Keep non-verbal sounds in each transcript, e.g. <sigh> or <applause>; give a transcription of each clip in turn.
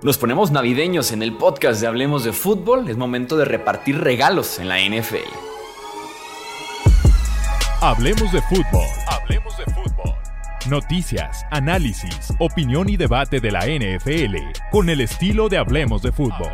Nos ponemos navideños en el podcast de Hablemos de Fútbol. Es momento de repartir regalos en la NFL. Hablemos de fútbol. Hablemos de fútbol. Noticias, análisis, opinión y debate de la NFL con el estilo de Hablemos de fútbol.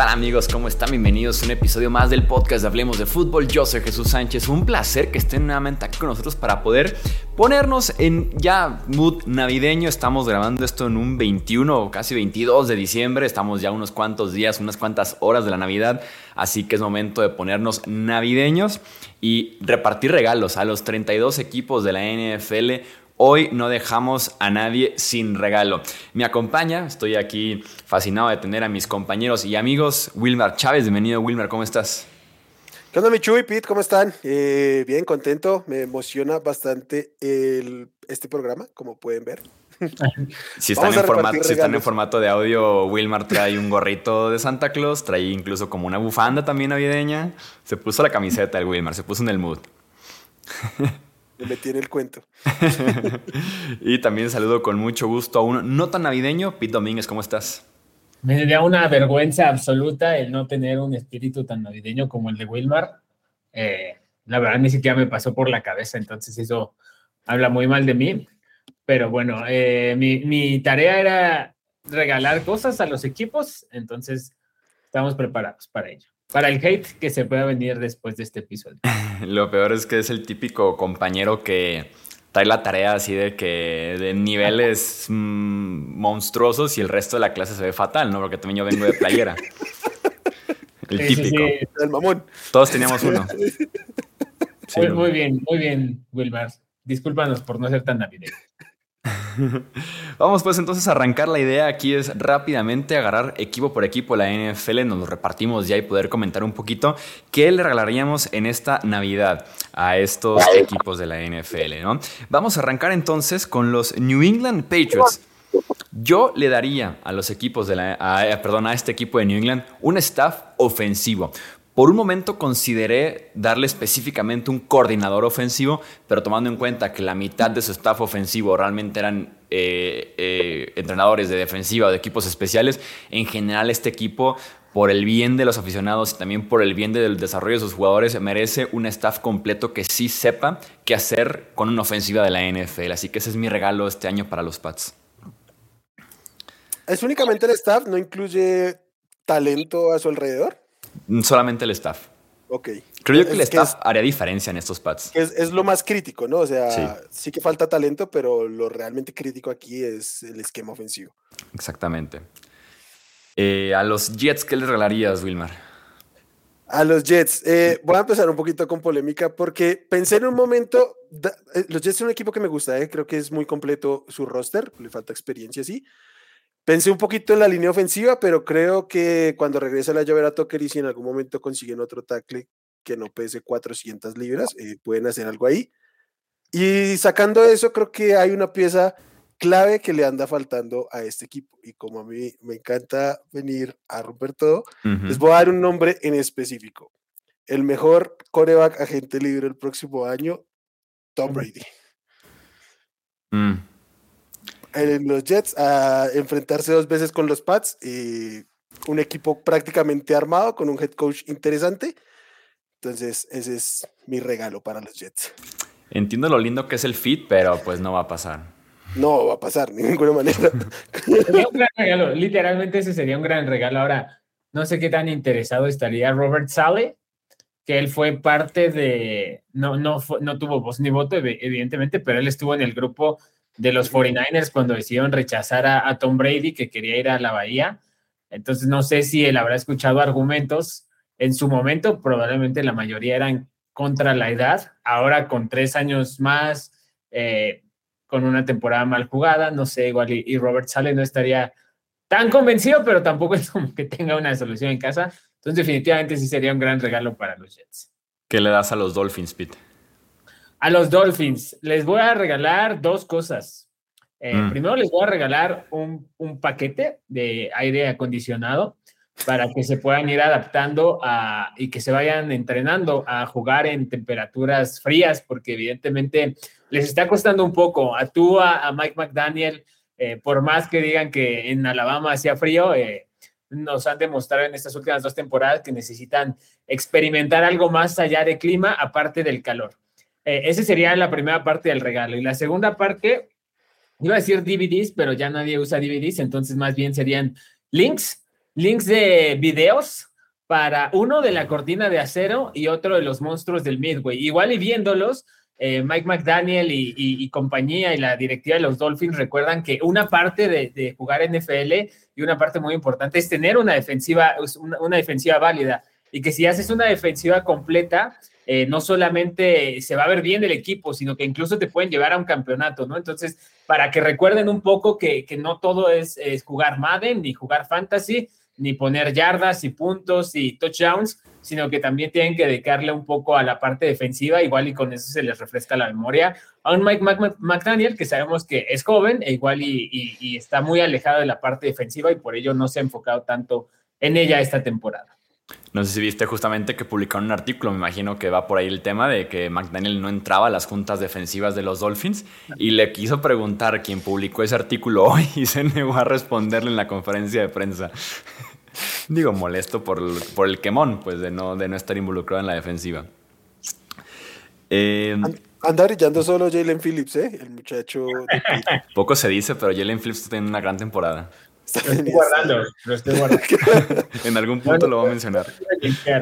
Tal amigos? ¿Cómo están? Bienvenidos a un episodio más del podcast de Hablemos de Fútbol. Yo soy Jesús Sánchez. Un placer que estén nuevamente aquí con nosotros para poder ponernos en ya mood navideño. Estamos grabando esto en un 21 o casi 22 de diciembre. Estamos ya unos cuantos días, unas cuantas horas de la Navidad. Así que es momento de ponernos navideños y repartir regalos a los 32 equipos de la NFL Hoy no dejamos a nadie sin regalo. Me acompaña, estoy aquí fascinado de tener a mis compañeros y amigos, Wilmar Chávez. Bienvenido, Wilmar, ¿cómo estás? ¿Qué onda, Michu y Pete? ¿Cómo están? Eh, bien, contento. Me emociona bastante el, este programa, como pueden ver. <laughs> Si están, en formato, si están en formato de audio, Wilmar trae un gorrito de Santa Claus, trae incluso como una bufanda también navideña. Se puso la camiseta el Wilmar, se puso en el mood. <laughs> Me metí en el cuento. <laughs> y también saludo con mucho gusto a un no tan navideño, Pete Domínguez, ¿cómo estás? Me da una vergüenza absoluta el no tener un espíritu tan navideño como el de Wilmar. Eh, la verdad ni siquiera me pasó por la cabeza, entonces eso habla muy mal de mí. Pero bueno, eh, mi, mi tarea era regalar cosas a los equipos, entonces estamos preparados para ello para el hate que se pueda venir después de este episodio. <laughs> <laughs> Lo peor es que es el típico compañero que trae la tarea así de que de niveles mm, monstruosos y el resto de la clase se ve fatal, ¿no? Porque también yo vengo de playera. El típico. El mamón. Todos teníamos uno. <laughs> muy, bien, muy bien, Wilmar. Discúlpanos por no ser tan navideño. <laughs> Vamos pues entonces a arrancar la idea aquí es rápidamente agarrar equipo por equipo la NFL, nos lo repartimos ya y poder comentar un poquito qué le regalaríamos en esta Navidad a estos equipos de la NFL, ¿no? Vamos a arrancar entonces con los New England Patriots. Yo le daría a los equipos de la, perdón, a este equipo de New England un staff ofensivo. Por un momento consideré darle específicamente un coordinador ofensivo, pero tomando en cuenta que la mitad de su staff ofensivo realmente eran eh, eh, entrenadores de defensiva o de equipos especiales, en general este equipo, por el bien de los aficionados y también por el bien del desarrollo de sus jugadores, merece un staff completo que sí sepa qué hacer con una ofensiva de la NFL. Así que ese es mi regalo este año para los Pats. ¿Es únicamente el staff? ¿No incluye talento a su alrededor? Solamente el staff. Ok. Creo yo que el staff haría diferencia en estos pads. Es, es, lo más crítico, ¿no? O sea, sí. que falta talento, pero lo realmente crítico aquí es el esquema ofensivo. Exactamente. Eh, a los Jets, ¿qué les regalarías, Wilmar? A los Jets. Eh, voy a empezar un poquito con polémica porque pensé en un momento, eh, los Jets son un equipo que me gusta, creo que es muy completo su roster, le falta experiencia, sí. Pensé un poquito en la línea ofensiva, pero creo que cuando regrese la llave a Tucker y si en algún momento consiguen otro tackle que no pese 400 libras, eh, pueden hacer algo ahí. Y sacando eso, creo que hay una pieza clave que le anda faltando a este equipo. Y como a mí me encanta venir a romper todo, les voy a dar un nombre en específico. El mejor coreback agente libre el próximo año, Tom Brady. Mm en los Jets a enfrentarse dos veces con los Pats. y un equipo prácticamente armado con un head coach interesante. Entonces, ese es mi regalo para los Jets. Entiendo lo lindo que es el fit, pero pues no va a pasar. No va a pasar de ninguna manera. <laughs> Sería un gran regalo. Literalmente ese sería un gran regalo. Ahora, no sé qué tan interesado estaría Robert Sale, que él fue parte de, no, no, no tuvo voz ni voto, evidentemente, pero él estuvo en el grupo de los 49ers cuando decidieron rechazar a, Tom Brady, que quería ir a la Bahía. Entonces, no sé si él habrá escuchado argumentos. En su momento, probablemente la mayoría eran contra la edad. Ahora, con tres años más, eh, con una temporada mal jugada, no sé, igual y, Robert Sale no estaría tan convencido, pero tampoco es como que tenga una solución en casa. Entonces, definitivamente sí sería un gran regalo para los Jets. ¿Qué le das a los Dolphins, Pete? A los Dolphins les voy a regalar dos cosas. Eh, mm. Primero les voy a regalar un, un, paquete de aire acondicionado para que se puedan ir adaptando a, y que se vayan entrenando a jugar en temperaturas frías, porque evidentemente les está costando un poco. A tú, a, Mike McDaniel, eh, por más que digan que en Alabama hacía frío, eh, nos han demostrado en estas últimas dos temporadas que necesitan experimentar algo más allá de clima, aparte del calor. Eh, esa sería la primera parte del regalo. Y la segunda parte, iba a decir DVDs, pero ya nadie usa DVDs, entonces más bien serían links, links de videos para uno de la cortina de acero y otro de los monstruos del Midway. Igual y viéndolos, eh, Mike McDaniel y, compañía y la directiva de los Dolphins recuerdan que una parte de, jugar NFL y una parte muy importante es tener una defensiva, una, defensiva válida y que si haces una defensiva completa, eh, no solamente se va a ver bien el equipo, sino que incluso te pueden llevar a un campeonato, ¿no? Entonces, para que recuerden un poco que, no todo es, es, jugar Madden ni jugar Fantasy, ni poner yardas y puntos y touchdowns, sino que también tienen que dedicarle un poco a la parte defensiva, igual y con eso se les refresca la memoria. A un Mike McDaniel, que sabemos que es joven, e igual y, está muy alejado de la parte defensiva y por ello no se ha enfocado tanto en ella esta temporada. No sé si viste justamente que publicaron un artículo, me imagino que va por ahí el tema de que McDaniel no entraba a las juntas defensivas de los Dolphins y le quiso preguntar quién publicó ese artículo <laughs> hoy y se negó a responderle en la conferencia de prensa. <laughs> Digo, molesto por, por, el quemón, pues de no, de no estar involucrado en la defensiva. Eh, anda brillando solo Jalen Phillips, ¿eh? El muchacho. <laughs> Poco se dice, pero Jalen Phillips tiene una gran temporada. Lo estoy guardando, lo estoy guardando. en algún punto lo voy a mencionar.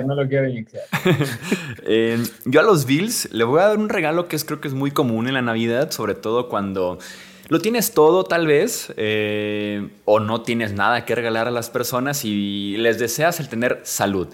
No lo quiero iniciar. <laughs> eh, yo a los Bills le voy a dar un regalo que es, creo que es muy común en la Navidad, sobre todo cuando lo tienes todo tal vez, eh, o no tienes nada que regalar a las personas y les deseas el tener salud.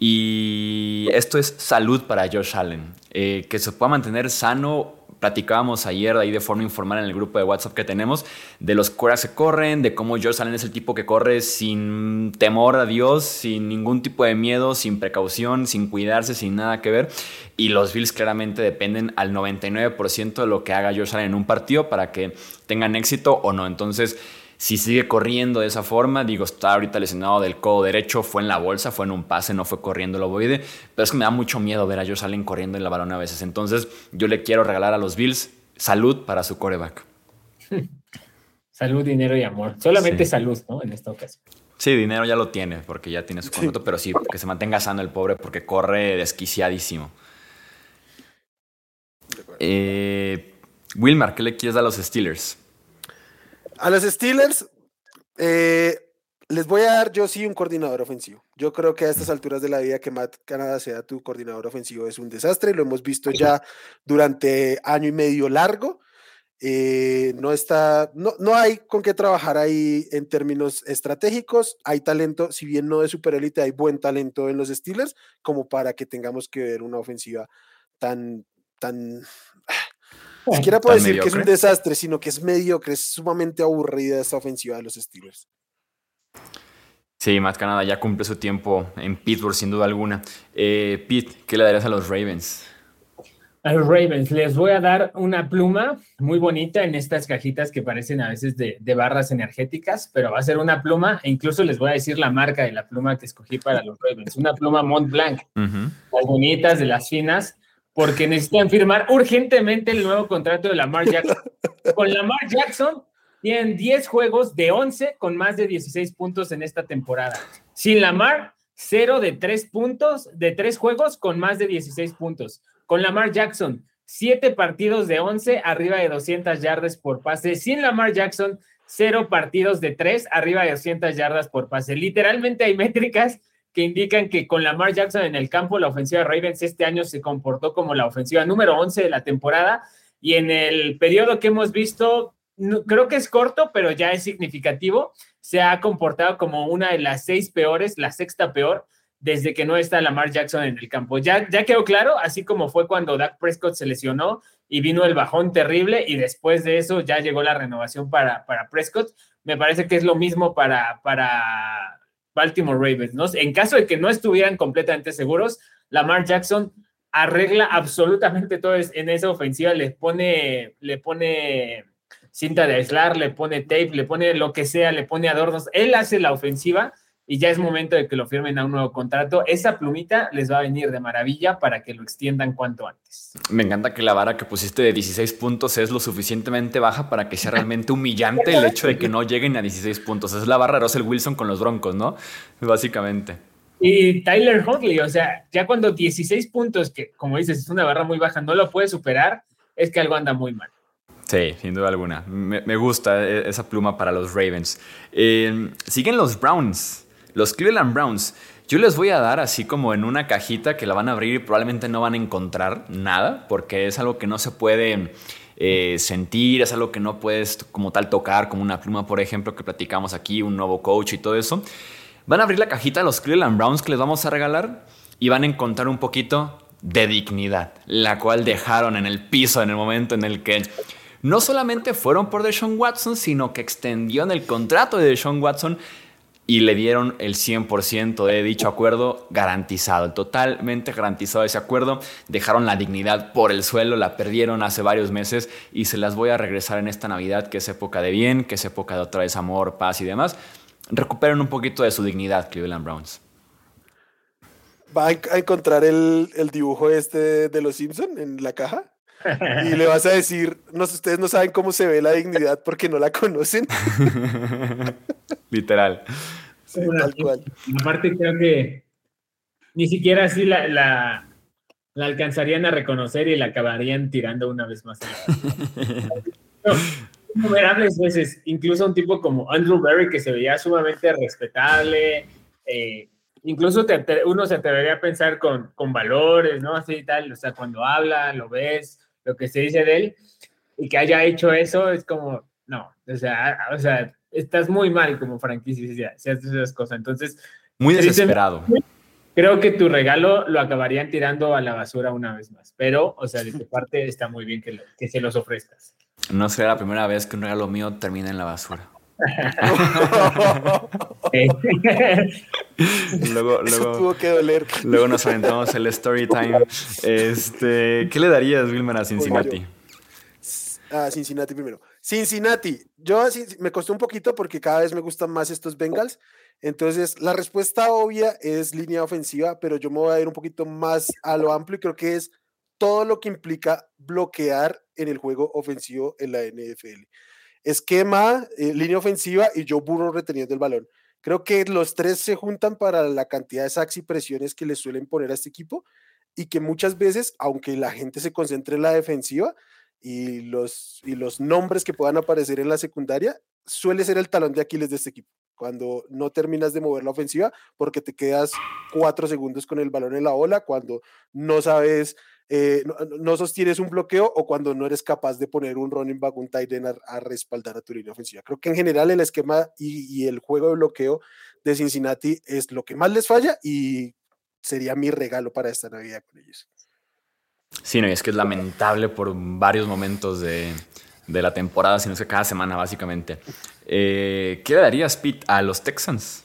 Y esto es salud para Josh Allen, eh, que se pueda mantener sano platicábamos ayer ahí de forma informal en el grupo de WhatsApp que tenemos, de los cueras que corren, de cómo Josh Allen es el tipo que corre sin temor a Dios, sin ningún tipo de miedo, sin precaución, sin cuidarse, sin nada que ver. Y los Bills claramente dependen al 99% de lo que haga Josh Allen en un partido para que tengan éxito o no. Entonces, si sigue corriendo de esa forma, digo, está ahorita lesionado del codo derecho, fue en la bolsa, fue en un pase, no fue corriendo el ovoide, pero es que me da mucho miedo ver a Josh Allen corriendo en la balón a veces. Entonces, yo le quiero regalar a los Bills salud para su coreback. <laughs> Salud, dinero y amor. Solamente salud, ¿no? En esta ocasión. Sí, dinero ya lo tiene, porque ya tiene su contrato, pero sí, que se mantenga sano el pobre, porque corre desquiciadísimo. Eh, Wilmar, ¿qué le quieres dar a los Steelers? A los Steelers, eh, les voy a dar yo sí un coordinador ofensivo. Yo creo que a estas alturas de la vida que Matt Canada sea tu coordinador ofensivo es un desastre. Lo hemos visto ya durante año y medio largo. Eh, no está, no, no hay con qué trabajar ahí en términos estratégicos. Hay talento, si bien no de super élite, hay buen talento en los Steelers, como para que tengamos que ver una ofensiva tan, tan, ni siquiera puedo decir que es un desastre, sino que es mediocre, es sumamente aburrida esta ofensiva de los Steelers. Sí, más Canadá ya cumple su tiempo en Pittsburgh, sin duda alguna. Eh, Pete, ¿qué le darías a los Ravens? A los Ravens les voy a dar una pluma muy bonita en estas cajitas que parecen a veces de, barras energéticas, pero va a ser una pluma e incluso les voy a decir la marca de la pluma que escogí para los Ravens, una pluma Mont Blanc, las bonitas, de las finas, porque necesitan firmar urgentemente el nuevo contrato de Lamar Jackson. <laughs> Con Lamar Jackson tienen 10 juegos de 11 con más de 16 puntos en esta temporada. Sin Lamar, 0 de 3 puntos, de 3 juegos con más de 16 puntos. Con Lamar Jackson, 7 partidos de 11 arriba de 200 yardas por pase. Sin Lamar Jackson, 0 partidos de 3 arriba de 200 yardas por pase. Literalmente hay métricas que indican que con Lamar Jackson en el campo, la ofensiva de Ravens este año se comportó como la ofensiva número 11 de la temporada y en el periodo que hemos visto, creo que es corto, pero ya es significativo, se ha comportado como una de las seis peores, la sexta peor, desde que no está Lamar Jackson en el campo. Ya, ya quedó claro, así como fue cuando Dak Prescott se lesionó y vino el bajón terrible y después de eso ya llegó la renovación para, para Prescott. Me parece que es lo mismo para, para Baltimore Ravens, ¿no? En caso de que no estuvieran completamente seguros, Lamar Jackson arregla absolutamente todo en esa ofensiva, le pone, le pone cinta de aislar, le pone tape, le pone lo que sea, le pone adornos. Él hace la ofensiva y ya es momento de que lo firmen a un nuevo contrato. Esa plumita les va a venir de maravilla para que lo extiendan cuanto antes. Me encanta que la vara que pusiste de 16 puntos es lo suficientemente baja para que sea <laughs> realmente humillante el hecho de que no lleguen a 16 puntos. Es la barra de Russell Wilson con los Broncos, ¿no? Básicamente. Y Tyler Huntley, o sea, ya cuando 16 puntos, que como dices, es una barra muy baja, no lo puede superar, es que algo anda muy mal. Sí, sin duda alguna. Me, gusta e, esa pluma para los Ravens. Eh, siguen los Browns. Los Cleveland Browns, yo les voy a dar así como en una cajita que la van a abrir y probablemente no van a encontrar nada, porque es algo que no se puede eh, sentir, es algo que no puedes como tal tocar, como una pluma, por ejemplo, que platicamos aquí, un nuevo coach y todo eso. Van a abrir la cajita de los Cleveland Browns que les vamos a regalar y van a encontrar un poquito de dignidad, la cual dejaron en el piso en el momento en el que no solamente fueron por Deshaun Watson, sino que extendieron el contrato de Deshaun Watson y le dieron el 100% de dicho acuerdo garantizado, totalmente garantizado ese acuerdo. Dejaron la dignidad por el suelo, la perdieron hace varios meses y se las voy a regresar en esta Navidad, que es época de bien, que es época de otra vez amor, paz y demás. Recuperen un poquito de su dignidad, Cleveland Browns. ¿Va a encontrar el, dibujo este de los Simpson en la caja? Y le vas a decir, no, ustedes no saben cómo se ve la dignidad porque no la conocen. <laughs> Literal. tal cual. Aparte creo que ni siquiera así la, la, alcanzarían a reconocer y la acabarían tirando una vez más. <laughs> innumerables veces, incluso un tipo como Andrew Berry que se veía sumamente respetable, eh, incluso uno se atrevería a pensar con, con valores, ¿no? Así y tal, o sea, cuando habla, lo ves, lo que se dice de él, y que haya hecho eso, es como, no, o sea, o sea estás muy mal como franquicia si haces esas cosas. Entonces, muy desesperado. Creo que tu regalo lo acabarían tirando a la basura una vez más, pero, o sea, de tu <laughs> parte está muy bien que, que se los ofrezcas. No será la primera vez que un regalo mío termina en la basura. <laughs> luego, luego, tuvo que doler. Luego nos aventamos el story time. Este, ¿Qué le darías, Wilmer, a Cincinnati? A Cincinnati primero. Cincinnati, yo me costó un poquito porque cada vez me gustan más estos Bengals. Entonces, la respuesta obvia es línea ofensiva, pero yo me voy a ir un poquito más a lo amplio y creo que es todo lo que implica bloquear en el juego ofensivo en la NFL. Esquema, eh, línea ofensiva y yo burro reteniendo el balón. Creo que los tres se juntan para la cantidad de sacks y presiones que le suelen poner a este equipo y que muchas veces, aunque la gente se concentre en la defensiva y los, y los nombres que puedan aparecer en la secundaria, suele ser el talón de Aquiles de este equipo. Cuando no terminas de mover la ofensiva porque te quedas cuatro segundos con el balón en la ola, cuando no sabes eh, no, sostienes un bloqueo o cuando no eres capaz de poner un running back, un tight end a, respaldar a tu línea ofensiva. Creo que en general el esquema y, el juego de bloqueo de Cincinnati es lo que más les falla y sería mi regalo para esta Navidad con ellos. Sí, no, y es que es lamentable por varios momentos de, la temporada, sino que cada semana básicamente. Eh, ¿Qué le darías, Pete, a los Texans?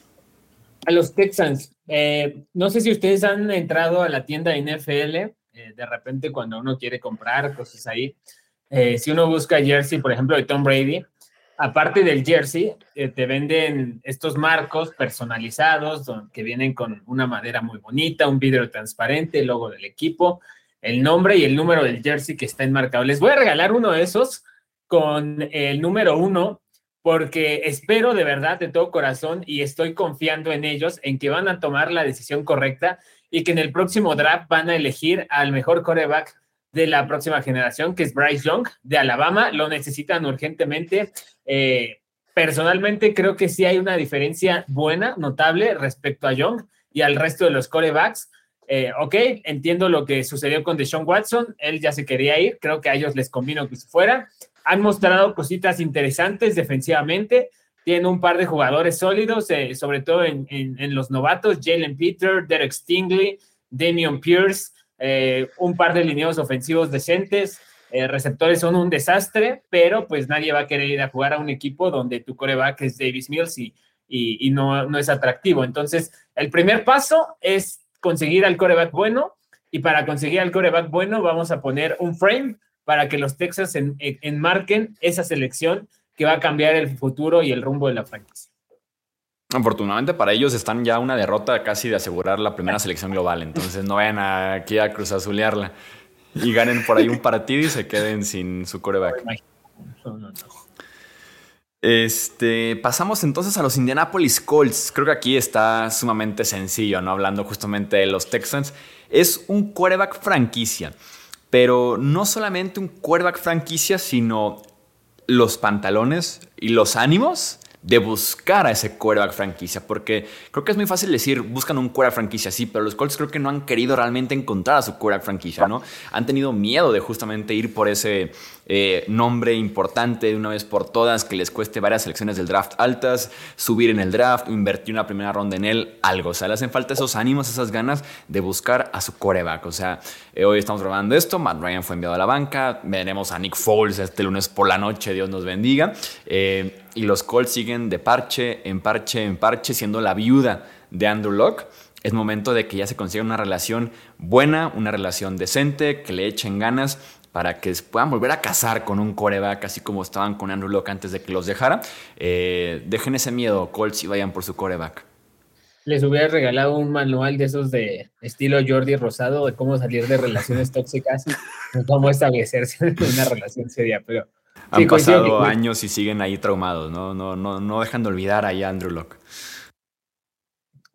A los Texans. Eh, no sé si ustedes han entrado a la tienda NFL eh, de repente cuando uno quiere comprar cosas ahí, eh, si uno busca jersey, por ejemplo, de Tom Brady, aparte del jersey, eh, te venden estos marcos personalizados que vienen con una madera muy bonita, un vidrio transparente, el logo del equipo, el nombre y el número del jersey que está enmarcado. Les voy a regalar uno de esos con el número uno porque espero de verdad, de todo corazón, y estoy confiando en ellos, en que van a tomar la decisión correcta y que en el próximo draft van a elegir al mejor coreback de la próxima generación, que es Bryce Young de Alabama. Lo necesitan urgentemente. Eh, personalmente creo que sí hay una diferencia buena, notable respecto a Young y al resto de los corebacks. Eh, ok, entiendo lo que sucedió con Deshaun Watson, él ya se quería ir, creo que a ellos les convino que se fuera. Han mostrado cositas interesantes defensivamente, tiene un par de jugadores sólidos, eh, sobre todo en, los novatos, Jalen Peter, Derek Stingley, Damian Pierce, eh, un par de lineos ofensivos decentes, eh, receptores son un desastre, pero pues nadie va a querer ir a jugar a un equipo donde tu coreback es Davis Mills y, y, no, no es atractivo. Entonces, el primer paso es conseguir al coreback bueno y para conseguir al coreback bueno vamos a poner un frame para que los Texas enmarquen esa selección que va a cambiar el futuro y el rumbo de la franquicia. Afortunadamente para ellos están ya una derrota casi de asegurar la primera selección global, entonces no vayan aquí a cruzazulearla y ganen por ahí un partido y se queden sin su coreback. Este, pasamos entonces a los Indianapolis Colts. Creo que aquí está sumamente sencillo, ¿no? Hablando justamente de los Texans. Es un quarterback franquicia, pero no solamente un quarterback franquicia, sino los pantalones y los ánimos de buscar a ese quarterback franquicia, porque creo que es muy fácil decir, buscan un quarterback franquicia, sí, pero los Colts creo que no han querido realmente encontrar a su quarterback franquicia, ¿no? Han tenido miedo de justamente ir por ese eh, nombre importante de una vez por todas, que les cueste varias selecciones del draft altas, subir en el draft, invertir una primera ronda en él, algo. O sea, le hacen falta esos ánimos, esas ganas de buscar a su coreback. O sea, eh, hoy estamos grabando esto, Matt Ryan fue enviado a la banca, veremos a Nick Foles este lunes por la noche, Dios nos bendiga. Eh, y los Colts siguen de parche en parche en parche, siendo la viuda de Andrew Locke es momento de que ya se consiga una relación buena, una relación decente, que le echen ganas para que puedan volver a casar con un coreback, así como estaban con Andrew Locke antes de que los dejara. Eh, dejen ese miedo, Colts, y vayan por su coreback. Les hubiera regalado un manual de esos de estilo Jordi Rosado de cómo salir de relaciones <laughs> tóxicas y cómo establecerse en una relación seria, pero... Han pasado años y siguen ahí traumados, ¿no? No, no, no dejan de olvidar ahí a Andrew Locke.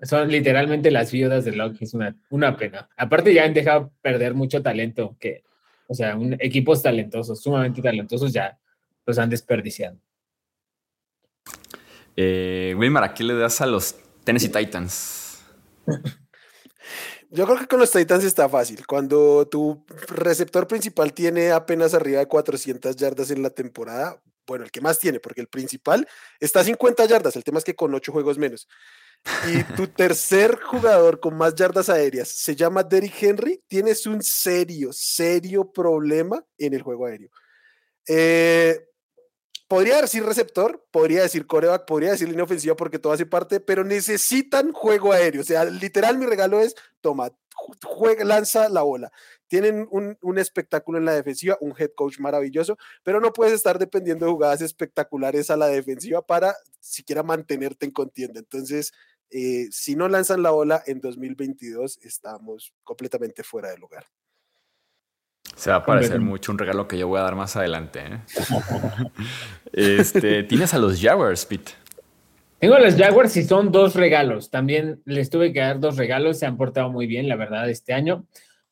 Son literalmente las viudas de Locke, es una, una pena. Aparte ya han dejado perder mucho talento que o sea, un, equipos talentosos, sumamente talentosos, ya los han desperdiciado. Eh, Wilmar, ¿a qué le das a los Tennessee Titans? <laughs> Yo creo que con los Titans está fácil. Cuando tu receptor principal tiene apenas arriba de 400 yardas en la temporada, bueno, el que más tiene, porque el principal está a 50 yardas, el tema es que con 8 juegos menos y tu tercer jugador con más yardas aéreas se llama Derrick Henry, tienes un serio, serio problema en el juego aéreo. Eh, podría decir receptor, podría decir coreback, podría decir línea ofensiva porque todo hace parte, pero necesitan juego aéreo. O sea, literal mi regalo es, toma, juega, lanza la bola. Tienen un, un, espectáculo en la defensiva, un head coach maravilloso, pero no puedes estar dependiendo de jugadas espectaculares a la defensiva para siquiera mantenerte en contienda. Entonces, eh, si no lanzan la bola en 2022, estamos completamente fuera de lugar. Se va a parecer mucho un regalo que yo voy a dar más adelante. ¿eh? <laughs> este, Tienes a los Jaguars, Pete. Tengo a los Jaguars y son dos regalos. También les tuve que dar dos regalos. Se han portado muy bien, la verdad, este año.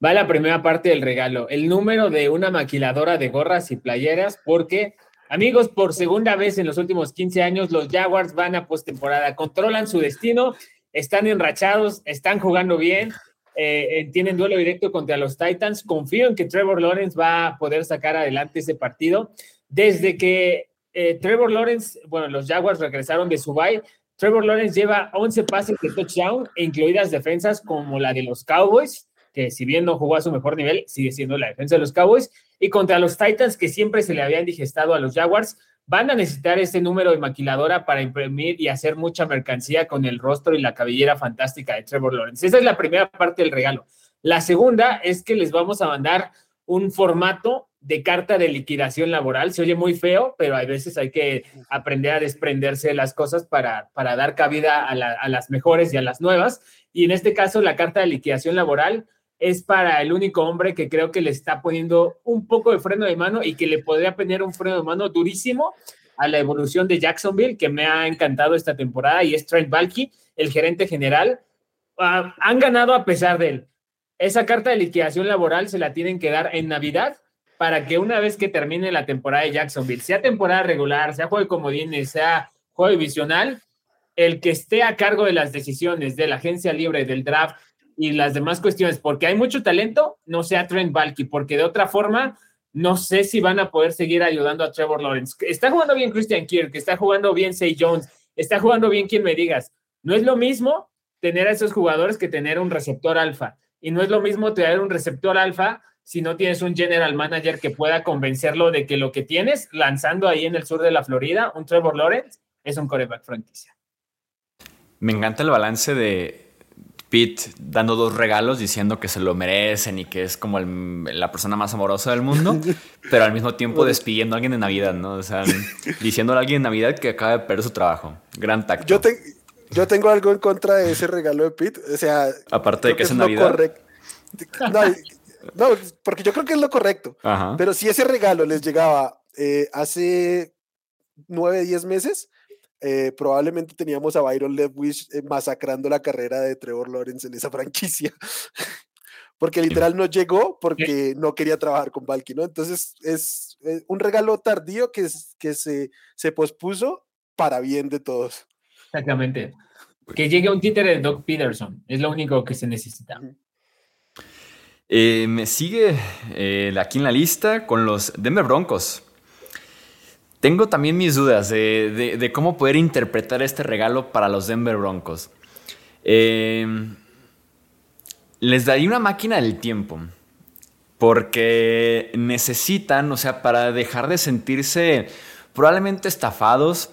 Va la primera parte del regalo. El número de una maquiladora de gorras y playeras, porque, amigos, por segunda vez en los últimos 15 años, los Jaguars van a postemporada. Controlan su destino, están enrachados, están jugando bien. Eh, eh, tienen duelo directo contra los Titans. Confío en que Trevor Lawrence va a poder sacar adelante ese partido. Desde que eh, Trevor Lawrence, bueno, los Jaguars regresaron de Subay. Trevor Lawrence lleva 11 pases de touchdown, incluidas defensas como la de los Cowboys, que si bien no jugó a su mejor nivel, sigue siendo la defensa de los Cowboys, y contra los Titans, que siempre se le habían digestado a los Jaguars, van a necesitar ese número de maquiladora para imprimir y hacer mucha mercancía con el rostro y la cabellera fantástica de Trevor Lawrence. Esa es la primera parte del regalo. La segunda es que les vamos a mandar un formato de carta de liquidación laboral. Se oye muy feo, pero a veces hay que aprender a desprenderse de las cosas para, para dar cabida a, a, las mejores y a las nuevas. Y en este caso, la carta de liquidación laboral es para el único hombre que creo que le está poniendo un poco de freno de mano y que le podría poner un freno de mano durísimo a la evolución de Jacksonville, que me ha encantado esta temporada, y es Trent Balky, el gerente general. Uh, han ganado a pesar de él. Esa carta de liquidación laboral se la tienen que dar en Navidad para que una vez que termine la temporada de Jacksonville, sea temporada regular, sea juego de comodines, sea juego divisional, el que esté a cargo de las decisiones de la agencia libre, del draft y las demás cuestiones, porque hay mucho talento, no sea Trent Balky, porque de otra forma, no sé si van a poder seguir ayudando a Trevor Lawrence. Está jugando bien Christian Kirk, está jugando bien Say Jones, está jugando bien quien me digas. No es lo mismo tener a esos jugadores que tener un receptor alfa. Y no es lo mismo tener un receptor alfa si no tienes un general manager que pueda convencerlo de que lo que tienes lanzando ahí en el sur de la Florida, un Trevor Lawrence, es un coreback franquicia. Me encanta el balance de Pete dando dos regalos diciendo que se lo merecen y que es como la persona más amorosa del mundo, <laughs> pero al mismo tiempo despidiendo a alguien de Navidad, ¿no? O sea, diciéndole a alguien de Navidad que acaba de perder su trabajo. Gran tacto. Yo, yo tengo algo en contra de ese regalo de Pete. O sea, aparte de que, es en Navidad. No, porque yo creo que es lo correcto. Pero si ese regalo les llegaba eh, hace nueve, diez meses, eh, probablemente teníamos a Byron Leftwich eh, masacrando la carrera de Trevor Lawrence en esa <laughs> franquicia. porque literal no llegó porque no quería trabajar con Valky, ¿no? Entonces es, un regalo tardío que, que se, se pospuso para bien de todos. Exactamente. Que llegue un títere de Doc Peterson, es lo único que se necesita. Eh, me sigue aquí en la lista con los Denver Broncos. Tengo también mis dudas de, cómo poder interpretar este regalo para los Denver Broncos. Em, les daría una máquina del tiempo. Porque necesitan, o sea, para dejar de sentirse probablemente estafados,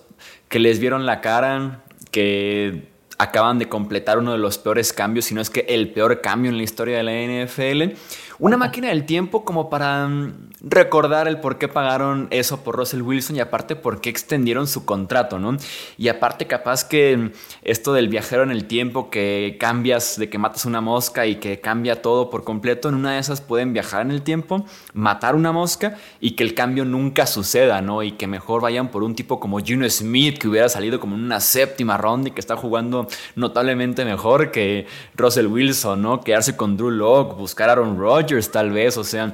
que les vieron la cara, que acaban de completar uno de los peores cambios, si no es que el peor cambio en la historia de la NFL. Una máquina del tiempo como para mm, recordar el por qué pagaron eso por Russell Wilson y aparte por qué extendieron su contrato, ¿no? Y aparte capaz que mm, esto del viajero en el tiempo, que cambias de que matas una mosca y que cambia todo por completo, en una de esas pueden viajar en el tiempo, matar una mosca y que el cambio nunca suceda, ¿no? Y que mejor vayan por un tipo como Juno Smith, que hubiera salido como en una séptima ronda y que está jugando notablemente mejor que Russell Wilson, ¿no? Quedarse con Drew Locke, buscar a Aaron Rodgers tal vez, o sea,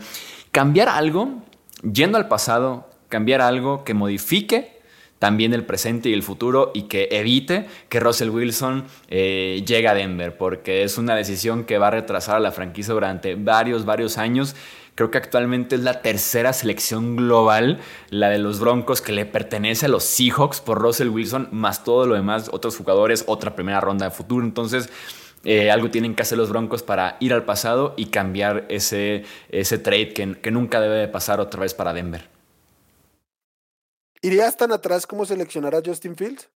cambiar algo, yendo al pasado, cambiar algo que modifique también el presente y el futuro y que evite que Russell Wilson eh, llegue a Denver, porque es una decisión que va a retrasar a la franquicia durante varios, varios años. Creo que actualmente es la tercera selección global, la de los Broncos, que le pertenece a los Seahawks por Russell Wilson, más todo lo demás, otros jugadores, otra primera ronda de futuro. Entonces, eh, algo tienen que hacer los Broncos para ir al pasado y cambiar ese, ese trade que, que nunca debe de pasar otra vez para Denver. ¿Irías tan atrás como seleccionar a Justin Fields?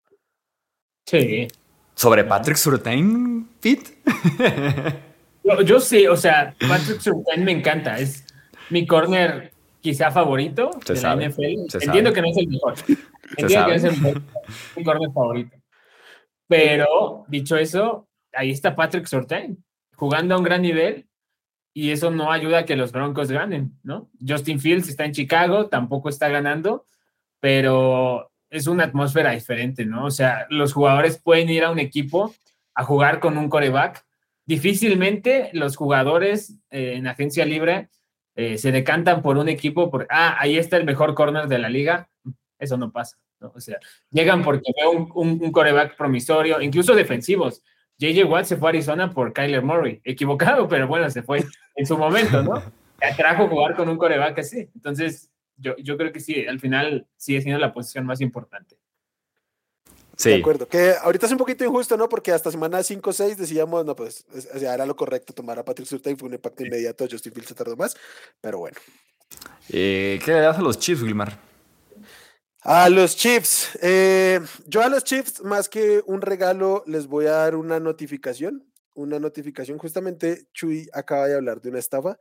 Sí. ¿Sobre Patrick Surtain, Pete? <laughs> yo, sí, o sea, Patrick Surtain me encanta. Es mi corner quizá favorito de la NFL. Entiendo que no es el mejor. <laughs> Entiendo que no es el mejor, mi corner favorito. Pero, dicho eso, ahí está Patrick Sortain jugando a un gran nivel y eso no ayuda a que los Broncos ganen, ¿no? Justin Fields está en Chicago, tampoco está ganando, pero es una atmósfera diferente, ¿no? O sea, los jugadores pueden ir a un equipo a jugar con un coreback. Difícilmente los jugadores eh, en agencia libre eh, se decantan por un equipo, por, ah, ahí está el mejor corner de la liga. Eso no pasa, ¿no? O sea, llegan porque veo un coreback promisorio, incluso defensivos. JJ Watt se fue a Arizona por Kyler Murray. Equivocado, pero bueno, se fue en su momento, ¿no? <laughs> Atrajo jugar con un coreback así. Entonces, yo, yo creo que sí, al final sigue siendo la posición más importante. Sí. De acuerdo. Que ahorita es un poquito injusto, ¿no? Porque hasta semana 5 o 6 decíamos, no, pues era lo correcto tomar a Patrick Surtain, fue un impacto inmediato. Justin Fields se tardó más, pero bueno. Eh, ¿Qué le das a los Chiefs, Wilmar? A los Chiefs. Eh, yo a los Chiefs, más que un regalo, les voy a dar una notificación. Una notificación. Justamente Chuy acaba de hablar de una estafa.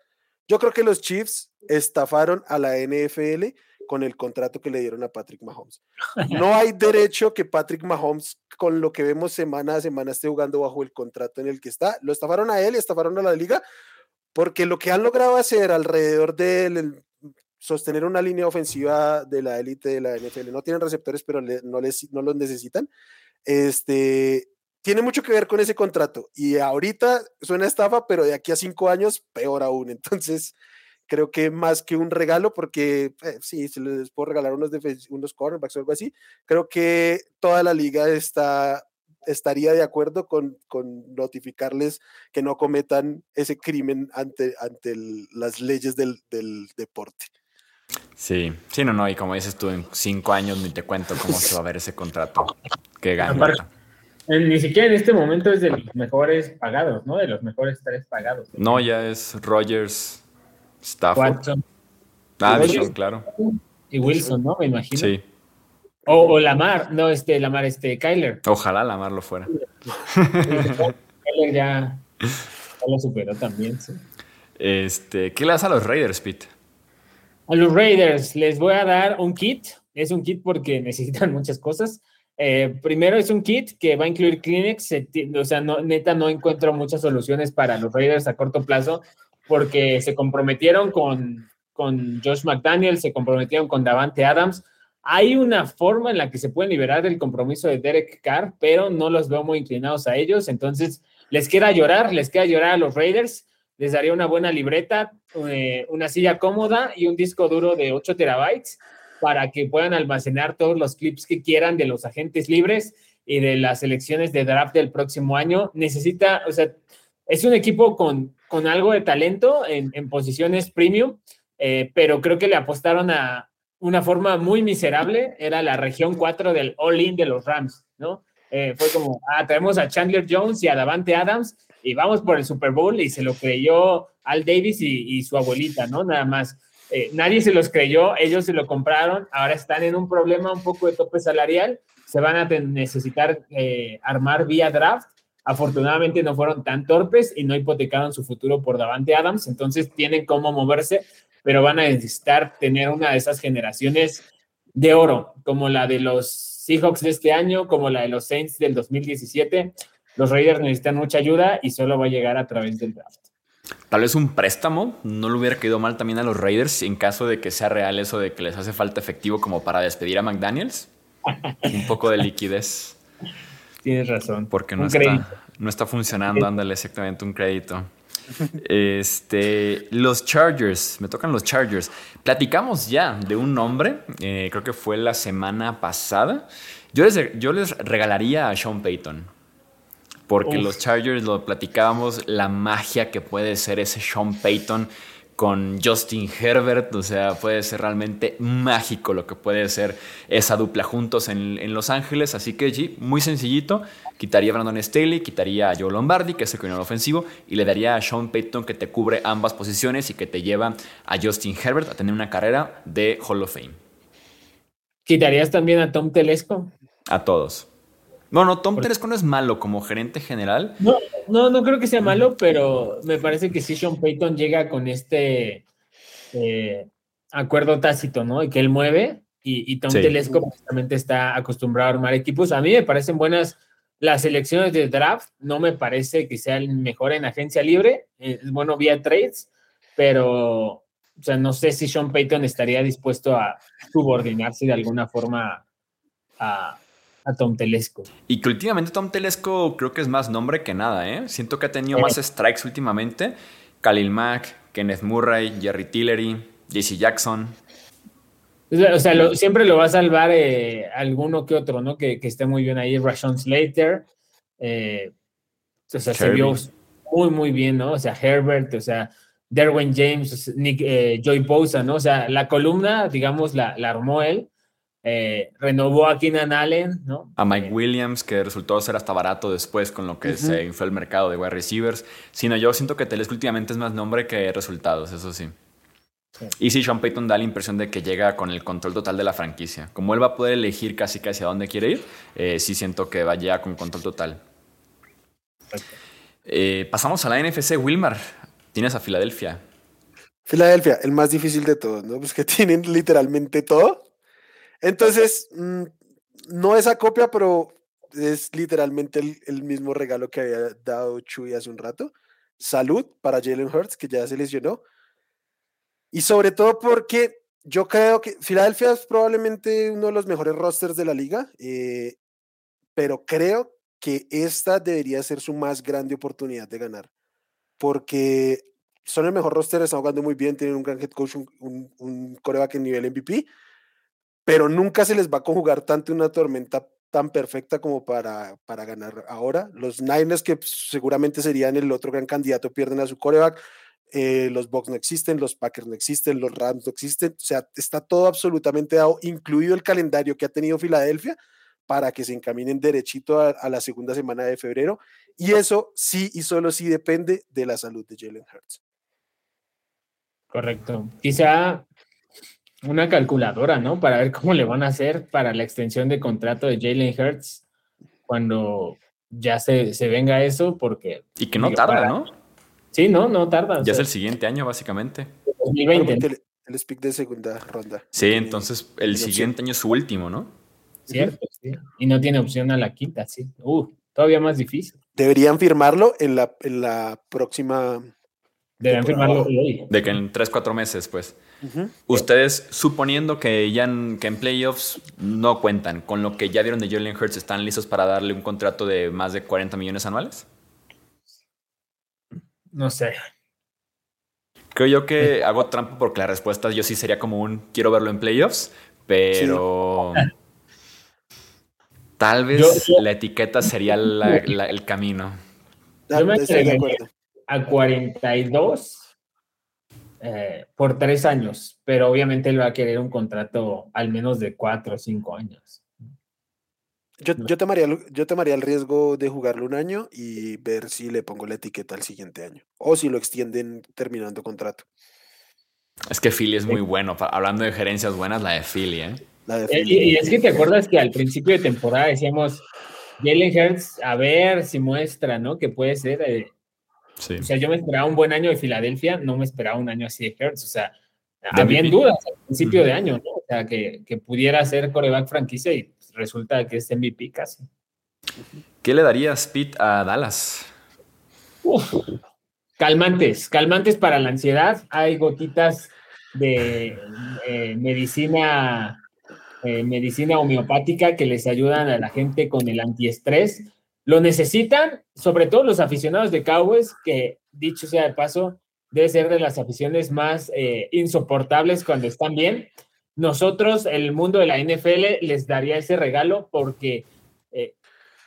Yo creo que los Chiefs estafaron a la NFL con el contrato que le dieron a Patrick Mahomes. No <laughs> hay derecho que Patrick Mahomes, con lo que vemos semana a semana, esté jugando bajo el contrato en el que está. Lo estafaron a él y estafaron a la liga, porque lo que han logrado hacer alrededor de él, sostener una línea ofensiva de la élite de la NFL. No tienen receptores, pero no, les, no los necesitan. Este, tiene mucho que ver con ese contrato. Y ahorita suena estafa, pero de aquí a cinco años, peor aún. <laughs> Entonces, creo que más que un regalo, porque eh, sí, se les puedo regalar unos, unos cornerbacks o algo así, creo que toda la liga está estaría de acuerdo con, con, notificarles que no cometan ese crimen ante, ante las leyes del, del deporte. Sí, sí, no, no, y como dices tú, en cinco años ni te cuento cómo se va a ver ese contrato que gana. Ni siquiera en este momento es de los mejores pagados, ¿no? De los mejores tres pagados. No, ya es Rogers, Stafford. Watson. Ah, claro. Y Wilson, ¿no? Me imagino. Sí. O, Lamar, no, este, Lamar, este, Kyler. Ojalá Lamar lo fuera. Keller ya, lo superó también, sí. <laughs> Este, ¿Qué le das a los Raiders, Pete? A los Raiders les voy a dar un kit. Es un kit porque <laughs> necesitan muchas cosas. Eh, primero es un kit que va a incluir Kleenex. O sea, no, neta, no encuentro muchas soluciones para los Raiders a corto plazo porque se comprometieron con, con Josh McDaniel, se comprometieron con Davante Adams. Hay una forma en la que se pueden liberar del compromiso de Derek Carr, pero no los veo muy inclinados a ellos. Entonces, les queda llorar, les queda llorar a los Raiders. Les daría una buena libreta, eh, una silla cómoda y un disco duro de 8 terabytes para que puedan almacenar todos los clips que quieran de los agentes libres y de las elecciones de draft del próximo año. Necesita, o sea, es un equipo con, con algo de talento en, posiciones premium, eh, pero creo que le apostaron a una forma muy miserable. Era la región 4 del all-in de los Rams, ¿no? Eh, fue como, ah, traemos a Chandler Jones y a Davante Adams y vamos por el Super Bowl y se lo creyó Al Davis y, su abuelita, ¿no? Nada más. Eh, nadie se los creyó, ellos se lo compraron, ahora están en un problema un poco de tope salarial, se van a necesitar armar vía draft Afortunadamente no fueron tan torpes y no hipotecaron su futuro por Davante Adams, entonces tienen cómo moverse, pero van a necesitar tener una de esas generaciones de oro, como la de los Seahawks de este año, como la de los Saints del 2017. Los Raiders necesitan mucha ayuda y solo va a llegar a través del draft. Tal vez un préstamo no le hubiera quedado mal también a los Raiders en caso de que sea real eso de que les hace falta efectivo como para despedir a McDaniels. <laughs> un poco de liquidez. Tienes razón. Porque no, está, no está funcionando, ándale exactamente un crédito. Este, los Chargers, me tocan los Chargers. Platicamos ya de un nombre, eh, creo que fue la semana pasada. Yo les, yo les regalaría a Sean Payton. Porque los Chargers lo platicábamos, la magia que puede ser ese Sean Payton con Justin Herbert, o sea, puede ser realmente mágico lo que puede ser esa dupla juntos en, Los Ángeles, así que sí, muy sencillito, quitaría a Brandon Staley, quitaría a Joe Lombardi, que es el coordinador ofensivo, y le daría a Sean Payton que te cubre ambas posiciones y que te lleva a Justin Herbert a tener una carrera de Hall of Fame. ¿Quitarías también a Tom Telesco? A todos. Bueno, Tom Telesco no es malo como gerente general. No, no, no creo que sea malo, pero me parece que sí Sean Payton llega con este eh, acuerdo tácito, ¿no? Y que él mueve y, Tom Telesco justamente está acostumbrado a armar equipos. A mí me parecen buenas las elecciones de draft, no me parece que sea el mejor en agencia libre, es bueno vía trades, pero o sea, no sé si Sean Payton estaría dispuesto a subordinarse de alguna forma a, Tom Telesco. Y que últimamente Tom Telesco creo que es más nombre que nada, ¿eh? Siento que ha tenido más strikes últimamente. Khalil Mack, Kenneth Murray, Jerry Tillery, JC Jackson. O sea, siempre lo va a salvar eh, alguno que otro, ¿no? Que, esté muy bien ahí. Rashon Slater. Eh, o sea, se vio muy, muy bien, ¿no? O sea, Herbert, o sea, Derwin James, Nick, eh, Joy Bosa, ¿no? O sea, la columna, digamos, la, la armó él. Eh, renovó a Keenan Allen, ¿no? A Mike Williams, que resultó ser hasta barato después con lo que se infló el mercado de wide receivers. Sino yo siento que Telesco últimamente es más nombre que resultados, eso sí. Y sí, Sean Payton da la impresión de que llega con el control total de la franquicia. Como él va a poder elegir casi casi a dónde quiere ir, eh, sí siento que va ya con control total. Eh, pasamos a la NFC, Wilmar. Tienes a Filadelfia. Filadelfia, el más difícil de todos, ¿no? Pues que <laughs> tienen literalmente todo. Entonces, mm, no es copia, pero es literalmente el, mismo regalo que había dado Chuy hace un rato. Salud para Jalen Hurts, que ya se lesionó. Y sobre todo porque yo creo que Filadelfia es probablemente uno de los mejores rosters de la liga, eh, pero creo que esta debería ser su más grande oportunidad de ganar. Porque son el mejor roster, están jugando muy bien, tienen un gran head coach, un, un coreback en nivel MVP pero nunca se les va a conjugar tanto una tormenta tan perfecta como para, para ganar ahora. Los Niners, que seguramente serían el otro gran candidato, pierden a su coreback. Eh, los Bucks no existen, los Packers no existen, los Rams no existen. O sea, está todo absolutamente dado, incluido el calendario que ha tenido Filadelfia, para que se encaminen derechito a, a la segunda semana de febrero. Y eso sí y solo sí depende de la salud de Jalen Hurts. Correcto. Quizá una calculadora, ¿no? Para ver cómo le van a hacer para la extensión de contrato de Jalen Hurts cuando ya se, se venga eso porque... Y que no tarda, ¿no? Sí, no, no tarda. Ya es el siguiente año, básicamente. 2020. El, el speak de segunda ronda. Sí, entonces el siguiente año es su último, ¿no? Cierto, sí. Y no tiene opción a la quinta, sí. Uh, todavía más difícil. Deberían firmarlo en la, en la próxima. Deberían firmarlo hoy. De que en 3, 4 meses, pues. Ustedes, suponiendo que ya en, que en playoffs no cuentan con lo que ya vieron de Jalen Hurts, ¿están listos para darle un contrato de más de 40 millones anuales? No sé. Creo yo que hago trampa porque la respuesta yo sí sería como un quiero verlo en playoffs, pero tal vez Yo- yo- la etiqueta sería la- la- el camino. Yo me estoy de atrevería acuerdo. A 42 eh, por tres años, pero obviamente él va a querer un contrato al menos de cuatro o cinco años. Yo, yo, tomaría, el- yo tomaría el riesgo de jugarlo un año y ver si le pongo la etiqueta al siguiente año. O si lo extienden terminando contrato. Es que Philly es muy bueno. Hablando de gerencias buenas, la de Philly, ¿eh? La de Eh, Philly. Y, y es que te acuerdas que al principio de temporada decíamos, Jalen Hurts, a ver si muestra, ¿no? Que puede ser. eh, Sí. O sea, yo me esperaba un buen año de Filadelfia, no me esperaba un año así de Hurts. O sea, había dudas al principio de año, ¿no? O sea, que, que pudiera ser coreback franquicia y resulta que es MVP casi. ¿Qué le darías, Pete, a Dallas? Uf. Calmantes, calmantes para la ansiedad. Hay gotitas de eh, medicina, eh, medicina homeopática que les ayudan a la gente con el antiestrés. Lo necesitan, sobre todo los aficionados de Cowboys, que dicho sea de paso, debe ser de las aficiones más eh, insoportables cuando están bien. Nosotros, el mundo de la NFL, les daría ese regalo porque eh,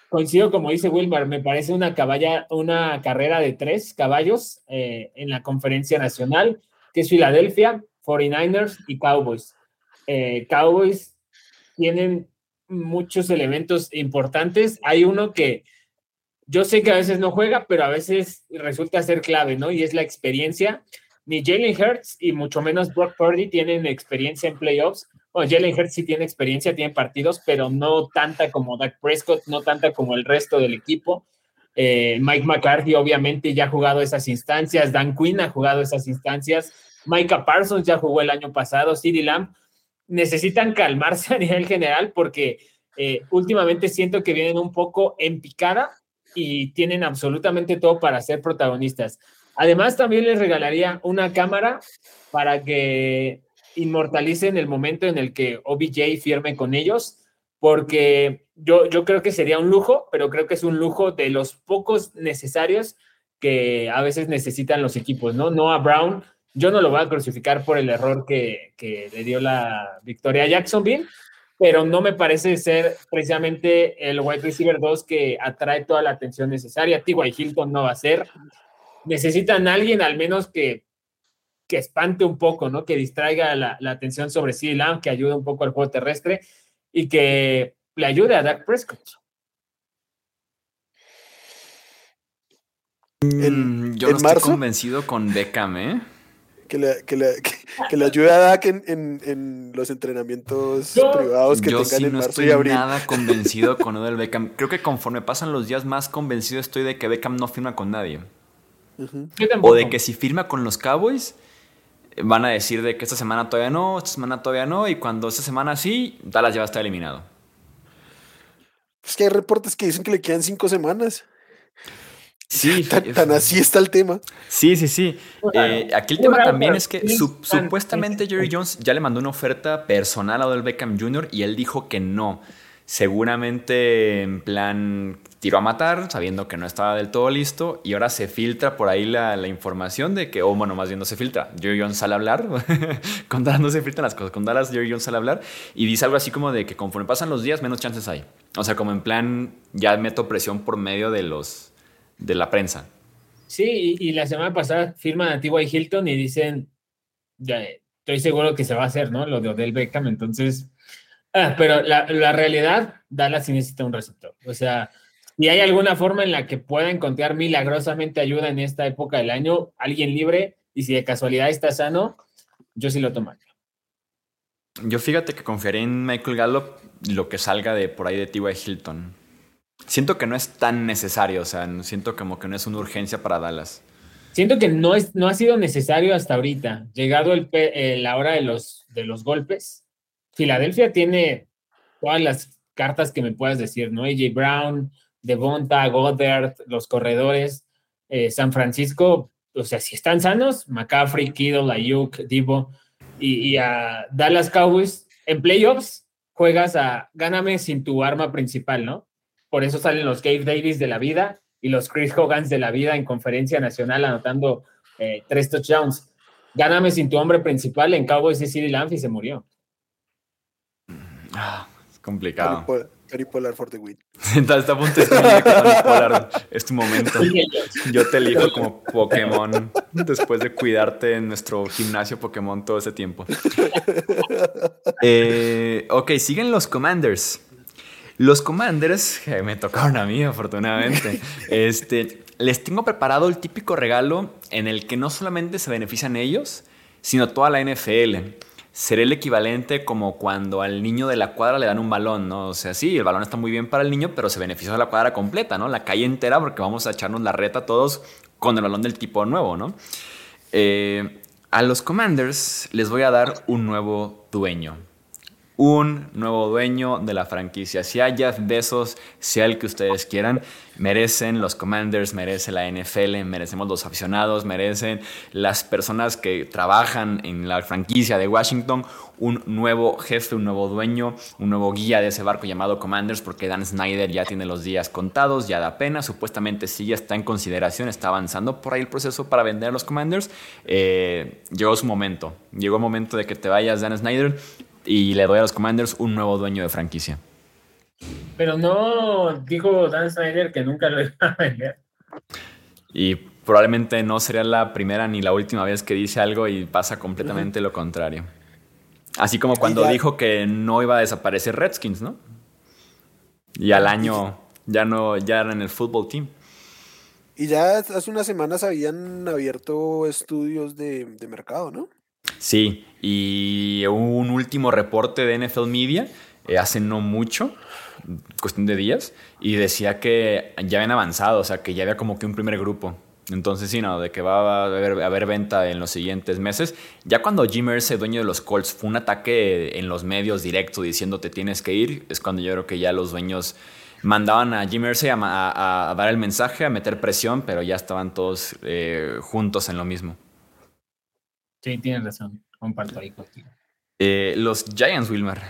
coincido como dice Wilmar, me parece una caballa, una carrera de tres caballos eh, en la conferencia nacional, que es Filadelfia, 49ers y Cowboys. Eh, Cowboys tienen muchos elementos importantes. Hay uno que yo sé que a veces no juega, pero a veces resulta ser clave, ¿no? Y es la experiencia. Ni Jalen Hurts y mucho menos Brock Purdy tienen experiencia en playoffs. Bueno, Jalen Hurts sí tiene experiencia, tiene partidos, pero no tanta como Dak Prescott, no tanta como el resto del equipo. Eh, Mike McCarthy obviamente ya ha jugado esas instancias, Dan Quinn ha jugado esas instancias, Micah Parsons ya jugó el año pasado, CeeDee Lamb. Necesitan calmarse a nivel general porque eh, últimamente siento que vienen un poco en picada y tienen absolutamente todo para ser protagonistas. Además, también les regalaría una cámara para que inmortalicen el momento en el que OBJ firme con ellos, porque yo, yo creo que sería un lujo, pero creo que es un lujo de los pocos necesarios que a veces necesitan los equipos, ¿no? Noah Brown, yo no lo voy a crucificar por el error que, que le dio la victoria a Jacksonville, pero no me parece ser precisamente el wide receiver 2 que atrae toda la atención necesaria. T.Y. Hilton no va a ser. Necesitan a alguien al menos que, que espante un poco, ¿no? Que distraiga la, la atención sobre CeeDee Lamb, que ayude un poco al juego terrestre y que le ayude a Dak Prescott. Mm, yo no estoy marzo- convencido con Beckham, ¿eh? Que le, que le- que- que le ayude a Dak en, en- en los entrenamientos Yo- privados que Yo tengan sí en no marzo estoy y abril. nada convencido con Odell Beckham. Creo que conforme pasan los días más convencido estoy de que Beckham no firma con nadie. O de que si firma con los Cowboys, van a decir de que esta semana todavía no, esta semana todavía no, y cuando esta semana sí, Dallas ya va a estar eliminado. Es que hay reportes que dicen que le quedan cinco semanas. Sí, <laughs> Tan, tan así está el tema. Sí, sí, sí. Eh, aquí el tema también es que su- supuestamente Jerry Jones ya le mandó una oferta personal a Odell Beckham Jr. y él dijo que no. Seguramente en plan tiró a matar, sabiendo que no estaba del todo listo, y ahora se filtra por ahí la, la información de que, o bueno, más bien no se filtra. Jerry Jones sale a hablar, <laughs> con Dallas no se filtran las cosas, con Dallas Jerry Jones sale a hablar y dice algo así como de que conforme pasan los días, menos chances hay. O sea, como en plan, ya meto presión por medio de los de la prensa. Sí, y, y la semana pasada firman a T.Y. Hilton y dicen, ya, estoy seguro que se va a hacer, ¿no? Lo de Odell Beckham, entonces... ah, pero la, la realidad, Dallas sí necesita un receptor. O sea, si hay alguna forma en la que pueda encontrar milagrosamente ayuda en esta época del año, alguien libre, y si de casualidad está sano, yo sí lo tomaría. Yo fíjate que confiaré en Michael Gallup lo que salga de por ahí de T.Y. Hilton. Siento que no es tan necesario, o sea, siento como que no es una urgencia para Dallas. Siento que no, es, no ha sido necesario hasta ahorita. Llegado el, la hora de los, de los golpes, Filadelfia tiene todas las cartas que me puedas decir, ¿no? AJ Brown, Devonta, Goddard, los corredores, eh, San Francisco, o sea, si están sanos, McCaffrey, Kittle, Ayuk, Divo y, a Dallas Cowboys, en playoffs juegas a gáname sin tu arma principal, ¿no? Por eso salen los Gabe Davis de la vida y los Chris Hogans de la vida en conferencia nacional anotando eh, tres touchdowns. Gáname sin tu hombre principal en Cowboys y CD Lamb y se murió. Ah, es complicado. Tony Pollard for the win. <laughs> Está a punto de que Tony Pollard es tu momento. Yo te elijo como Pokémon después de cuidarte en nuestro gimnasio Pokémon todo ese tiempo. <laughs> Eh, ok, siguen los Commanders. Los Commanders, que me tocaron a mí afortunadamente, <laughs> este, les tengo preparado el típico regalo en el que no solamente se benefician ellos, sino toda la NFL sería el equivalente como cuando al niño de la cuadra le dan un balón, ¿no? O sea, sí, el balón está muy bien para el niño, pero se beneficia de la cuadra completa, ¿no? La calle entera porque vamos a echarnos la reta todos con el balón del tipo nuevo, ¿no? Eh, a los Commanders les voy a dar un nuevo dueño un nuevo dueño de la franquicia. Si hay Jeff Bezos, sea el que ustedes quieran, merecen los Commanders, merece la NFL, merecemos los aficionados, merecen las personas que trabajan en la franquicia de Washington un nuevo jefe, un nuevo dueño, un nuevo guía de ese barco llamado Commanders, porque Dan Snyder ya tiene los días contados, ya da pena, supuestamente sí ya está en consideración, está avanzando por ahí el proceso para vender a los Commanders. Eh, llegó su momento, llegó el momento de que te vayas Dan Snyder, y le doy a los Commanders un nuevo dueño de franquicia. Pero no dijo Dan Snyder que nunca lo <laughs> iba a vender. Y probablemente no sería la primera ni la última vez que dice algo y pasa completamente lo contrario. Así como cuando dijo que no iba a desaparecer Redskins, ¿no? Y al año ya no, ya eran en el fútbol team. Y ya hace unas semanas habían abierto estudios de, de mercado, ¿no? Sí, y un último reporte de NFL Media eh, hace no mucho, cuestión de días, y decía que ya habían avanzado, o sea, que ya había como que un primer grupo. Entonces, sí, no, de que va a haber, venta en los siguientes meses. Ya cuando Jim Irsay, dueño de los Colts, fue un ataque en los medios directo diciendo te tienes que ir, es cuando yo creo que ya los dueños mandaban a Jim Irsay a, dar el mensaje, a meter presión, pero ya estaban todos eh, juntos en lo mismo. Sí, tienes razón. Comparto ahí contigo. Eh, los Giants, Wilmar.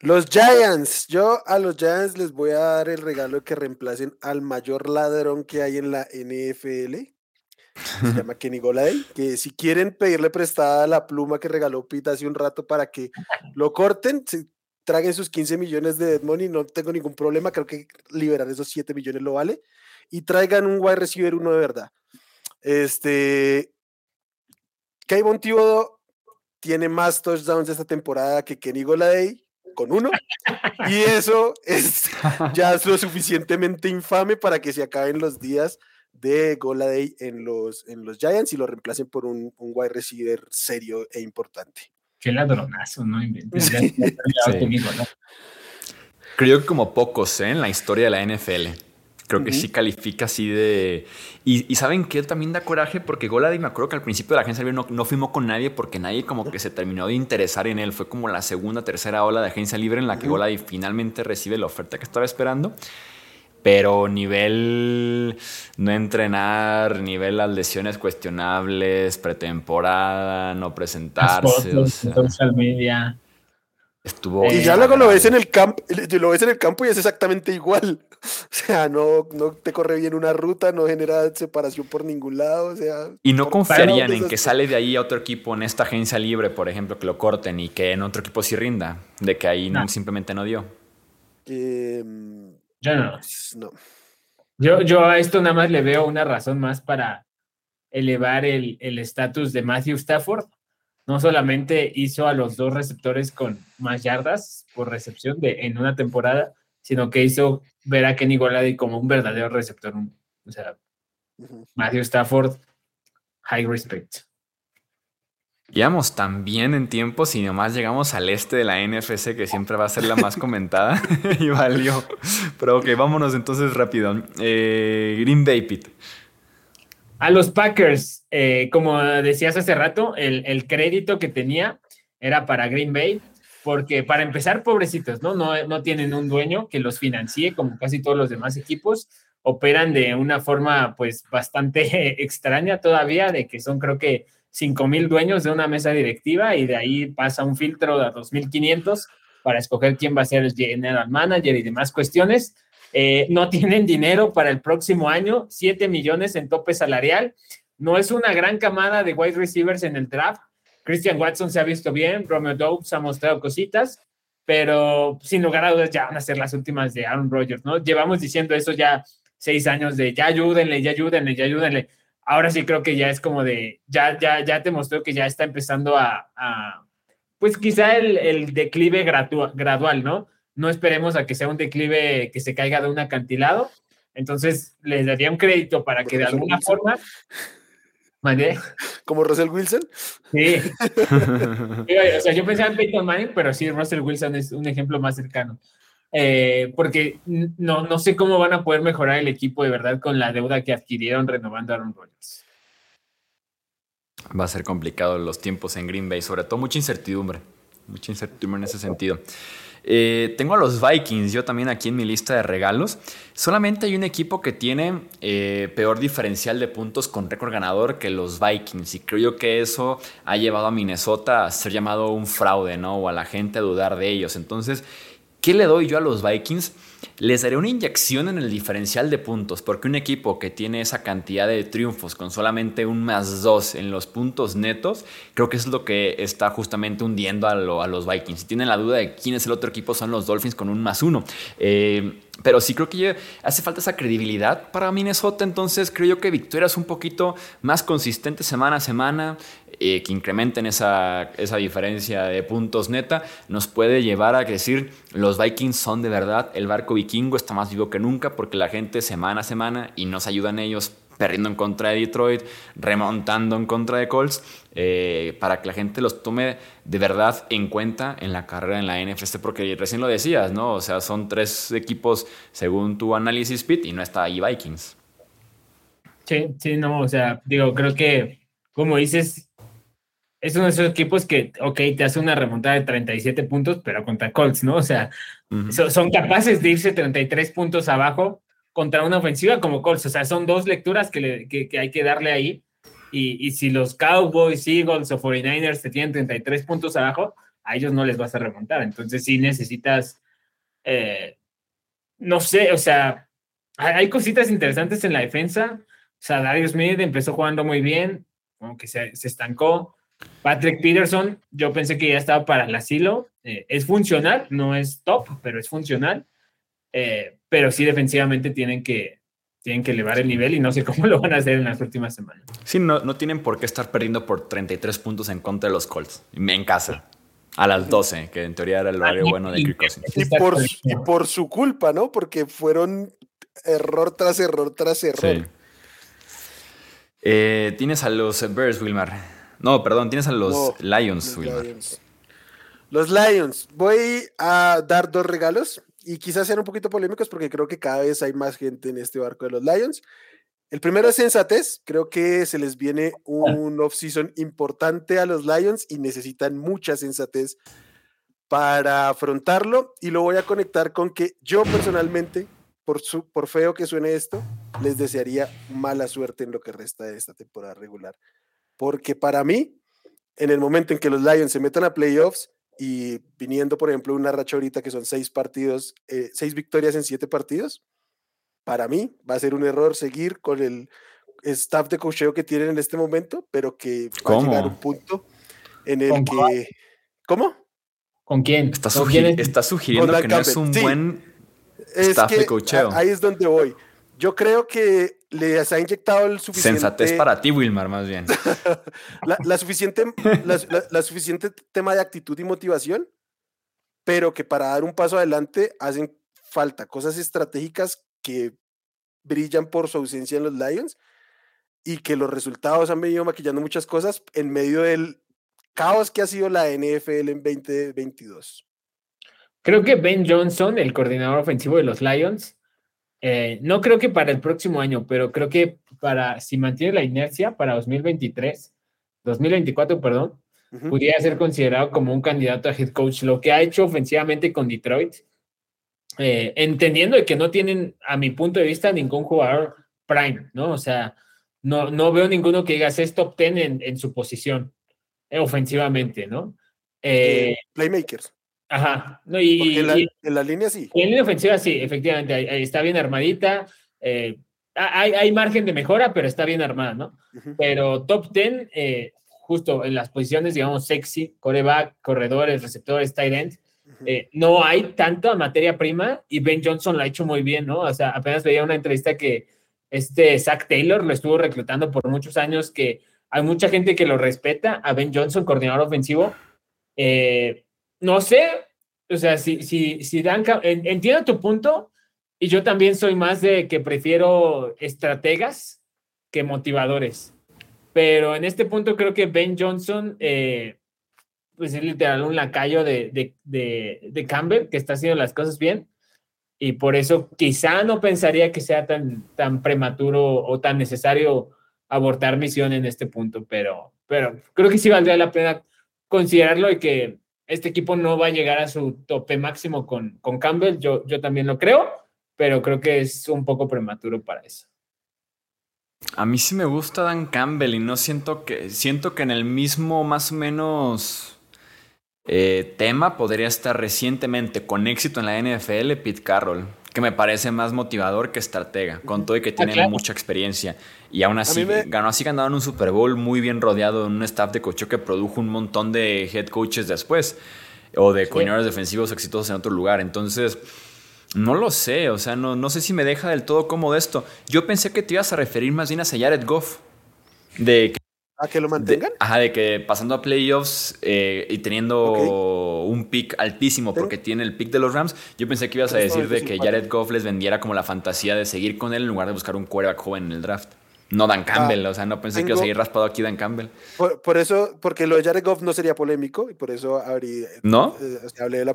Los Giants. Yo a los Giants les voy a dar el regalo de que reemplacen al mayor ladrón que hay en la NFL. Se <laughs> llama Kenny Goladay. Que si quieren pedirle prestada la pluma que regaló Pita hace un rato para que lo corten, se traguen sus 15 millones de dead money, no tengo ningún problema. Creo que liberar esos 7 millones lo vale. Y traigan un wide receiver uno de verdad. Este, Kayvon Thibodeau tiene más touchdowns esta temporada que Kenny Goladay con uno. Y eso es <laughs> ya lo suficientemente infame para que se acaben los días de Goladay en los, en los Giants y lo reemplacen por un, un wide receiver serio e importante. Qué ladronazo, ¿no? <laughs> Creo que como pocos ¿eh? en la historia de la NFL. Creo que sí califica así de... Y, ¿saben qué? También da coraje porque Goladi, me acuerdo que al principio de la agencia libre no, no firmó con nadie porque nadie como que se terminó de interesar en él. Fue como la segunda, tercera ola de agencia libre en la que Goladi finalmente recibe la oferta que estaba esperando. Pero nivel no entrenar, nivel las lesiones cuestionables, pretemporada, no presentarse. social media. Estuvo. Y ya luego lo ves en el campo, lo ves en el campo y es exactamente igual. <laughs> O sea, no, no te corre bien una ruta, no genera separación por ningún lado. O sea, y no confiarían en que sale de ahí a otro equipo en esta agencia libre, por ejemplo, que lo corten y que en otro equipo sí rinda, de que ahí simplemente no dio. Em, yo no. no. Yo, yo a esto nada más le veo una razón más para elevar el estatus de Matthew Stafford. No solamente hizo a los dos receptores con más yardas por recepción de, en una temporada, sino que hizo ver a Kenny Golady como un verdadero receptor. O sea, Matthew Stafford, high respect. Íbamos tan bien en tiempos y nomás llegamos al este de la NFC, que siempre va a ser la más comentada, <laughs> y valió. Pero ok, vámonos entonces rápido. Eh, Green Bay Pit. A los Packers, eh, como decías hace rato, el, el, crédito que tenía era para Green Bay, porque para empezar, pobrecitos, ¿no? ¿no? No tienen un dueño que los financie como casi todos los demás equipos. Operan de una forma, pues, bastante <laughs> extraña todavía, de que son, creo que, 5 mil dueños de una mesa directiva y de ahí pasa un filtro de 2.500 para escoger quién va a ser el general manager y demás cuestiones. Eh, no tienen dinero para el próximo año, 7 millones en tope salarial. No es una gran camada de wide receivers en el draft. Christian Watson se ha visto bien, Romeo Dobbs ha mostrado cositas, pero sin lugar a dudas ya van a ser las últimas de Aaron Rodgers, ¿no? Llevamos diciendo eso ya seis años de ya ayúdenle, ya ayúdenle, ya ayúdenle ahora sí creo que ya es como de, ya, ya, ya te mostró que ya está empezando a, pues quizá el, declive gradual, ¿no? No esperemos a que sea un declive que se caiga de un acantilado. Entonces, les daría un crédito para que de alguna forma... ¿Mandé? ¿Como Russell Wilson? Sí. <laughs> o sea, yo pensaba en Peyton Manning, pero sí, Russell Wilson es un ejemplo más cercano. Eh, porque no, no sé cómo van a poder mejorar el equipo de verdad con la deuda que adquirieron renovando a Aaron Rodgers. Va a ser complicado los tiempos en Green Bay, sobre todo mucha incertidumbre, mucha incertidumbre en ese sentido. Eh, tengo a los Vikings, yo también aquí en mi lista de regalos. Solamente hay un equipo que tiene eh, peor diferencial de puntos con récord ganador que los Vikings. Y creo que eso ha llevado a Minnesota a ser llamado un fraude, ¿no? O a la gente a dudar de ellos. Entonces, ¿Qué le doy yo a los Vikings? Les daré una inyección en el diferencial de puntos, porque un equipo que tiene esa cantidad de triunfos con solamente un más dos en los puntos netos, creo que es lo que está justamente hundiendo a, los Vikings. Si tienen la duda de quién es el otro equipo, son los Dolphins con un más uno. Eh, pero sí creo que hace falta esa credibilidad para Minnesota, entonces creo yo que victorias un poquito más consistentes semana a semana, eh, que incrementen esa, esa diferencia de puntos neta, nos puede llevar a decir los Vikings son de verdad, el barco vikingo está más vivo que nunca porque la gente semana a semana y nos ayudan ellos perdiendo en contra de Detroit, remontando en contra de Colts, eh, para que la gente los tome de verdad en cuenta en la carrera en la NFC, porque recién lo decías, ¿no? O sea, son tres equipos según tu análisis, Pete, y no está ahí Vikings. Sí, sí, no, o sea, digo, creo que, como dices, es uno de esos equipos que, ok, te hace una remontada de 37 puntos, pero contra Colts, ¿no? O sea, son capaces de irse 33 puntos abajo contra una ofensiva como Colts. O sea, son dos lecturas que, que, hay que darle ahí. Y, y, si los Cowboys, Eagles o 49ers te tienen 33 puntos abajo, a ellos no les vas a remontar. Entonces sí necesitas, eh, no sé, o sea, hay, cositas interesantes en la defensa. O sea, Darius Smith empezó jugando muy bien, como que se, se estancó. Patrick Peterson, yo pensé que ya estaba para el asilo. Eh, es funcional, no es top, pero es funcional. Eh, pero sí defensivamente tienen que, tienen que elevar el nivel y no sé cómo lo van a hacer en las últimas semanas. Sí, no, no tienen por qué estar perdiendo por 33 puntos en contra de los Colts en casa. A las 12, que en teoría era el horario bueno de Kirk Cousins. Y por, y por su culpa, ¿no? Porque fueron error tras error tras error. Sí. Eh, tienes a los Bears, Wilmar. No, perdón, tienes a los Lions, Wilmar. Los Lions. Voy a dar dos regalos y quizás sean un poquito polémicos porque creo que cada vez hay más gente en este barco de los Lions. El primero es sensatez. Creo que se les viene un off-season importante a los Lions y necesitan mucha sensatez para afrontarlo. Y lo voy a conectar con que yo personalmente, por, su, por feo que suene esto, les desearía mala suerte en lo que resta de esta temporada regular. Porque para mí, en el momento en que los Lions se metan a playoffs, y viniendo, por ejemplo, una racha ahorita que son seis partidos, eh, seis victorias en siete partidos, para mí va a ser un error seguir con el staff de cocheo que tienen en este momento, pero que va a llegar un punto en el que... ¿Cómo? ¿Con quién? Está, sugiriendo que no es un buen staff de cocheo. Ahí es donde voy. Yo creo que les ha inyectado el suficiente. Sensatez para ti, Wilmar, más bien. <laughs> la, suficiente, la, suficiente tema de actitud y motivación, pero que para dar un paso adelante hacen falta cosas estratégicas que brillan por su ausencia en los Lions y que los resultados han venido maquillando muchas cosas en medio del caos que ha sido la NFL en 2022. Creo que Ben Johnson, el coordinador ofensivo de los Lions, eh, no creo que para el próximo año, pero creo que para, si mantiene la inercia para 2023, 2024, perdón, pudiera ser considerado como un candidato a head coach. Lo que ha hecho ofensivamente con Detroit, eh, entendiendo que no tienen, a mi punto de vista, ningún jugador prime, ¿no? O sea, no, no veo ninguno que digas es top 10 en, en su posición, eh, ofensivamente, ¿no? playmakers. Ajá. No, y, en, la, línea sí. En línea ofensiva sí, efectivamente. está bien armadita. Eh, hay, hay, margen de mejora, pero está bien armada, ¿no? Pero top 10, eh, justo en las posiciones, digamos, sexy, coreback, corredores, receptores, tight end, eh, no hay tanta materia prima y Ben Johnson lo ha hecho muy bien, ¿no? O sea, apenas veía una entrevista que este Zach Taylor lo estuvo reclutando por muchos años, que hay mucha gente que lo respeta, a Ben Johnson, coordinador ofensivo. Eh, no sé, o sea, si, si, si Dan, entiendo tu punto, y yo también soy más de que prefiero estrategas que motivadores. Pero en este punto creo que Ben Johnson, eh, pues es literal un lacayo de, de, de, de, Campbell, que está haciendo las cosas bien. Y por eso quizá no pensaría que sea tan, tan prematuro o tan necesario abortar misión en este punto, pero, pero creo que sí valdría la pena considerarlo y que este equipo no va a llegar a su tope máximo con, con Campbell, yo, yo también lo creo, pero creo que es un poco prematuro para eso. A mí sí me gusta Dan Campbell y no siento que, siento que en el mismo más o menos eh, tema podría estar recientemente con éxito en la NFL Pete Carroll que me parece más motivador que estratega, con todo y que ah, tiene mucha experiencia. Y aún así, ganó así ganado en un Super Bowl muy bien rodeado en un staff de coach que produjo un montón de head coaches después, o de coordinadores defensivos exitosos en otro lugar. Entonces, no lo sé, o sea, no, no sé si me deja del todo cómodo esto. Yo pensé que te ibas a referir más bien a Jared Goff. De que ¿A que lo mantengan? ajá, de que pasando a playoffs eh, y teniendo un pick altísimo porque tiene el pick de los Rams, yo pensé que ibas a decir de que Jared Goff les vendiera como la fantasía de seguir con él en lugar de buscar un quarterback joven en el draft. No Dan Campbell, ah, o sea, no pensé que iba a seguir raspado aquí Dan Campbell. Por, eso, porque lo de Jared Goff no sería polémico y por eso habría, ¿No? Eh, hablé de la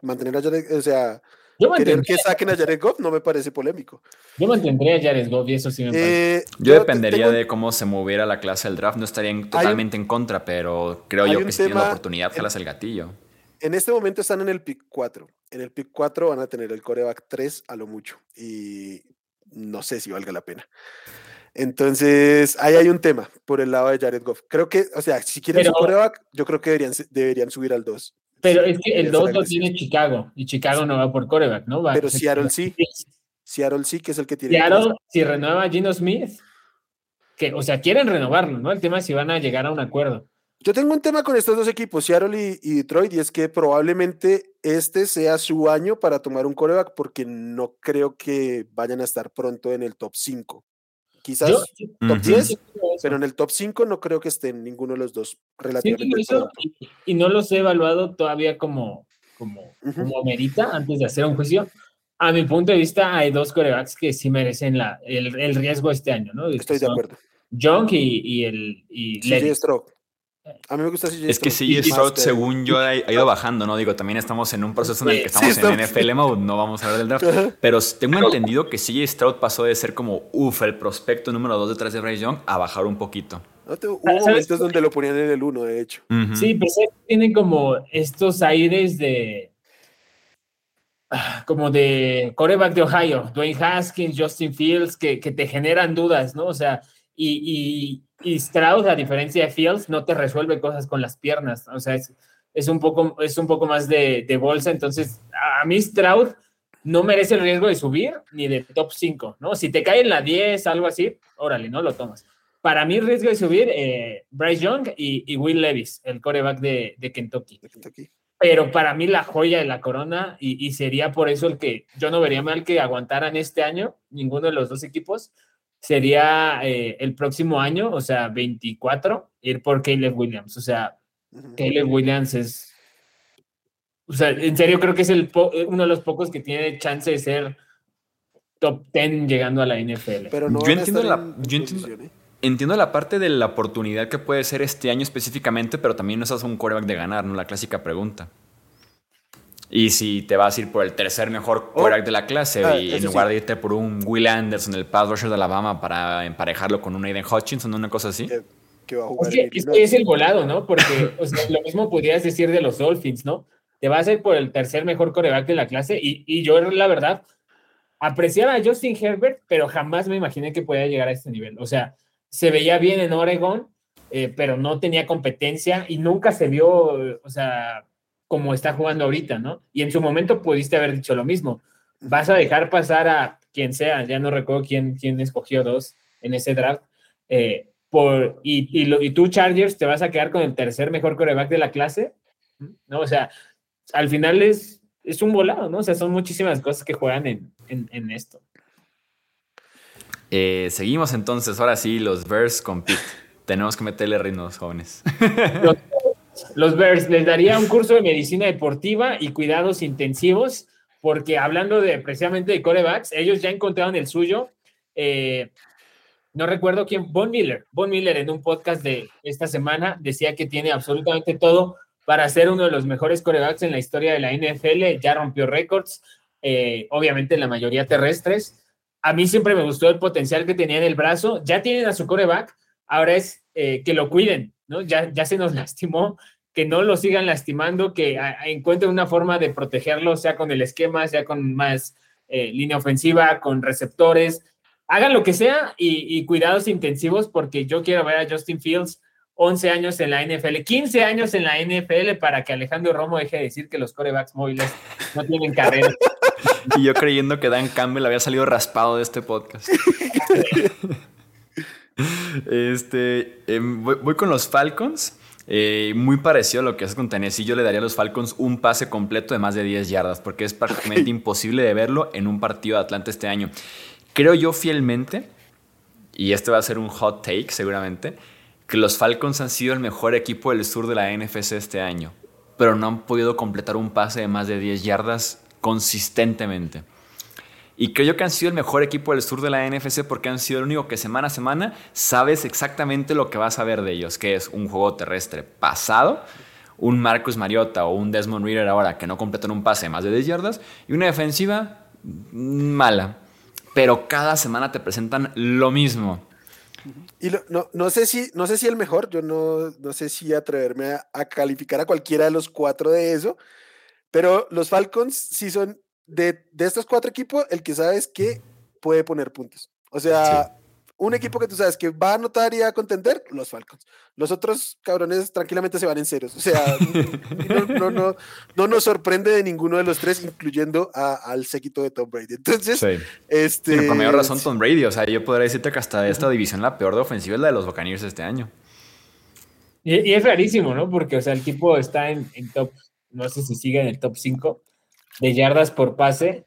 mantener a Jared, o sea, yo Querer que saquen a Jared Goff no me parece polémico. Yo mantendría a Jared Goff y eso sí me parece. Eh, yo, dependería de cómo se moviera la clase del draft. No estaría totalmente en contra, pero creo yo que si tienen la oportunidad, jalas el gatillo. En este momento están en el pick 4. En el pick 4 van a tener el coreback 3 a lo mucho. Y no sé si valga la pena. Entonces, ahí hay un tema por el lado de Jared Goff. Creo que, o sea, si quieren su coreback, yo creo que deberían, deberían subir al 2. Pero es que el 2 lo tiene Chicago y Chicago no va por coreback, ¿no? Va pero Seattle sí. Seattle sí, que es el que tiene. Seattle, si renueva a Gino Smith, que, o sea, quieren renovarlo, ¿no? El tema es si van a llegar a un acuerdo. Yo tengo un tema con estos dos equipos, Seattle y, Detroit, y es que probablemente este sea su año para tomar un coreback porque no creo que vayan a estar pronto en el top 5. Quizás top 10, pero en el top 5 no creo que estén ninguno de los dos relativamente. y, no los he evaluado todavía como, como, como merita antes de hacer un juicio. A mi punto de vista, hay dos corebacks que sí merecen la, el, el riesgo este año, ¿no? Estoy de acuerdo. Junk y, y el. Y a mí me gusta CJ Es que CJ Stroud, según yo, ha, ido bajando, ¿no? Digo, también estamos en un proceso en el que estamos en NFL mode, no vamos a hablar del draft. Pero tengo entendido que CJ Stroud pasó de ser como, uff, el prospecto número 2 detrás de Bryce Young a bajar un poquito. hubo momentos donde lo ponían en el 1, de hecho. Sí, pues tienen como estos aires de. Ah, como de coreback de Ohio, Dwayne Haskins, Justin Fields, que, que te generan dudas, ¿no? O sea, y, y, Strauss, a diferencia de Fields, no te resuelve cosas con las piernas. O sea, es, un, poco, es un poco más de, bolsa. Entonces, a mí Strauss no merece el riesgo de subir ni de top 5, ¿no? Si te cae en la 10, algo así, órale, no lo tomas. Para mí, riesgo de subir, eh, Bryce Young y, Will Levis, el coreback de, Kentucky. Pero para mí la joya de la corona, y, y, sería por eso el que yo no vería mal que aguantaran este año, ninguno de los dos equipos, sería eh, el próximo año, o sea, 24, ir por Caleb Williams. O sea, Caleb Williams es. O sea, en serio creo que es el uno de los pocos que tiene chance de ser top 10 llegando a la NFL. Pero no yo entiendo la. Yo entiendo, ¿eh? entiendo la parte de la oportunidad que puede ser este año específicamente, pero también no estás un quarterback de ganar, ¿no? La clásica pregunta. Y si te vas a ir por el tercer mejor Oh. quarterback de la clase Ah, y en lugar sí. de irte por un Will Anderson, el pass rusher de Alabama, para emparejarlo con un Aiden Hutchinson, una cosa así. Que, que va a jugar Es que, en es que es el volado, ¿no? Porque o sea, lo mismo podrías decir de los Dolphins, ¿no? Te vas a ir por el tercer mejor coreback de la clase y, y yo, la verdad, apreciaba a Justin Herbert, pero jamás me imaginé que podía llegar a este nivel. O sea, se veía bien en Oregon, eh, pero no tenía competencia y nunca se vio, o sea, como está jugando ahorita, ¿no? Y en su momento pudiste haber dicho lo mismo. Vas a dejar pasar a quien sea, ya no recuerdo quién, quién escogió dos en ese draft. eh, por, y, y, lo- y tú, Chargers, te vas a quedar con el tercer mejor coreback de la clase, ¿no? O sea, al final es, es un volado, ¿no? O sea, son muchísimas cosas que juegan en, en, en esto. Eh, seguimos entonces, ahora sí, los Bears compite. Tenemos que meterle ritmos, jóvenes. Los, los Bears les daría un curso de medicina deportiva y cuidados intensivos, porque hablando de precisamente de corebacks, ellos ya encontraron el suyo. Eh, no recuerdo quién, Von Miller. Von Miller en un podcast de esta semana decía que tiene absolutamente todo para ser uno de los mejores corebacks en la historia de la NFL. Ya rompió récords, eh, obviamente la mayoría terrestres. A mí siempre me gustó el potencial que tenía en el brazo. Ya tienen a su coreback, ahora es eh, que lo cuiden, ¿no? Ya, ya se nos <laughs> lastimó, que no lo sigan lastimando, que a, a encuentren una forma de protegerlo, sea con el esquema, sea con más eh, línea ofensiva, con receptores. Hagan lo que sea y, y, cuidados intensivos porque yo quiero ver a Justin Fields 11 años en la NFL, 15 años en la NFL para que Alejandro Romo deje de decir que los corebacks móviles no tienen carrera. <laughs> Y yo creyendo que Dan Campbell había salido raspado de este podcast. <laughs> este, eh, voy, voy, con los Falcons. Eh, muy parecido a lo que hace con Tennessee. Yo le daría a los Falcons un pase completo de más de 10 yardas, porque es prácticamente imposible de verlo en un partido de Atlanta este año. Creo yo fielmente, y este va a ser un hot take seguramente, que los Falcons han sido el mejor equipo del sur de la NFC este año, pero no han podido completar un pase de más de 10 yardas consistentemente. Y creo que han sido el mejor equipo del sur de la NFC porque han sido el único que semana a semana sabes exactamente lo que vas a ver de ellos, que es un juego terrestre pasado, un Marcus Mariota o un Desmond Reader ahora que no completan un pase de más de 10 yardas y una defensiva mala. Pero cada semana te presentan lo mismo. Y no, no, sé si, no sé si el mejor, yo no, no sé si atreverme a, a, calificar a cualquiera de los cuatro de eso, pero los Falcons sí son de, de estos cuatro equipos el que sabes que puede poner puntos. O sea, sí. un equipo que tú sabes que va a anotar y a contender, los Falcons. Los otros cabrones tranquilamente se van en ceros. O sea, <laughs> no, no, no, no, nos sorprende de ninguno de los tres, incluyendo a, al séquito de Tom Brady. Entonces, sí. este. Sí, por mayor razón, Tom Brady. O sea, yo podría decirte que hasta de esta división la peor de ofensiva es la de los Buccaneers este año. Y, y, es rarísimo, ¿no? Porque, o sea, el tipo está en, en top, no sé si sigue en el top 5 de yardas por pase.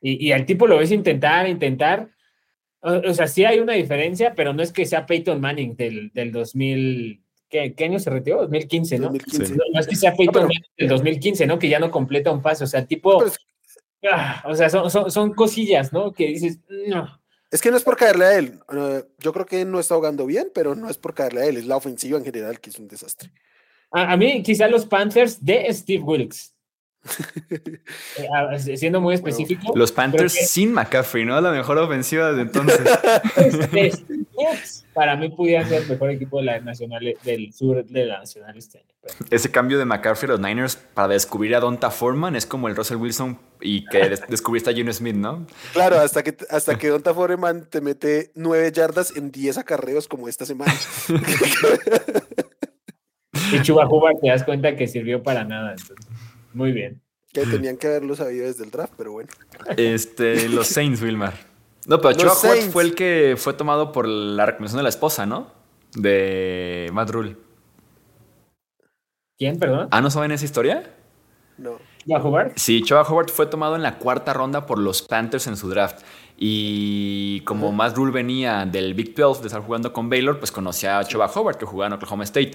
Y, y al tipo lo ves intentar, intentar. O, o, sea, sí hay una diferencia, pero no es que sea Peyton Manning del, del 2000. ¿qué, ¿Qué, año se retiró? 2015, ¿no? 2015. No, no, es que sea Peyton pero, Manning del 2015, ¿no? Que ya no completa un pase. O sea, tipo. Ah, o sea, son, son, son, cosillas, ¿no? Que dices, no. Es que no es por caerle a él. Uh, yo creo que no está jugando bien, pero no es por caerle a él. Es la ofensiva en general que es un desastre. A, a mí, quizá los Panthers de Steve Wilkes. Eh, siendo muy específico. Los Panthers que, sin McCaffrey, ¿no? La mejor ofensiva desde entonces. para mí pudiera ser el mejor equipo de la nacional, del sur de la nacional este año. Pero. Ese cambio de McCaffrey a los Niners para descubrir a Donta Foreman es como el Russell Wilson y que <laughs> des descubriste a Gino Smith, ¿no? Claro, hasta que, hasta que Donta Foreman te mete nueve yardas en 10 acarreos como esta semana. <laughs> y Chuba Hubbard te das cuenta que sirvió para nada. Entonces. Muy bien. Que tenían que haberlo sabido desde el draft, pero bueno. Este, los <laughs> Saints, Wilmar. No, pero Chuba Hubbard fue el que fue tomado por la recomendación de la esposa, ¿no? De Matt Rule. ¿Quién, perdón? ¿Ah, no saben esa historia? No. ¿Chuba Hubbard? Sí, Chuba Hubbard fue tomado en la cuarta ronda por los Panthers en su draft. Y como uh -huh. Matt Rule venía del Big 12 de estar jugando con Baylor, pues conocía a Chuba Hubbard, que jugaba en Oklahoma State.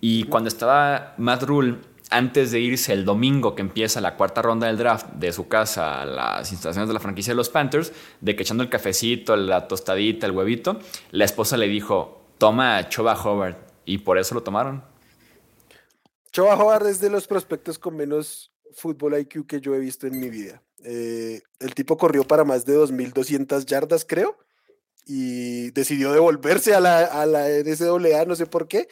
Y uh -huh. cuando estaba Matt Rule antes de irse el domingo que empieza la cuarta ronda del draft de su casa a las instalaciones de la franquicia de los Panthers, de que echando el cafecito, la tostadita, el huevito, la esposa le dijo, toma a Choba y por eso lo tomaron. Choba Howard es de los prospectos con menos fútbol IQ que yo he visto en mi vida. Eh, el tipo corrió para más de 2.200 yardas, creo, y decidió devolverse a la, a la NCAA, no sé por qué.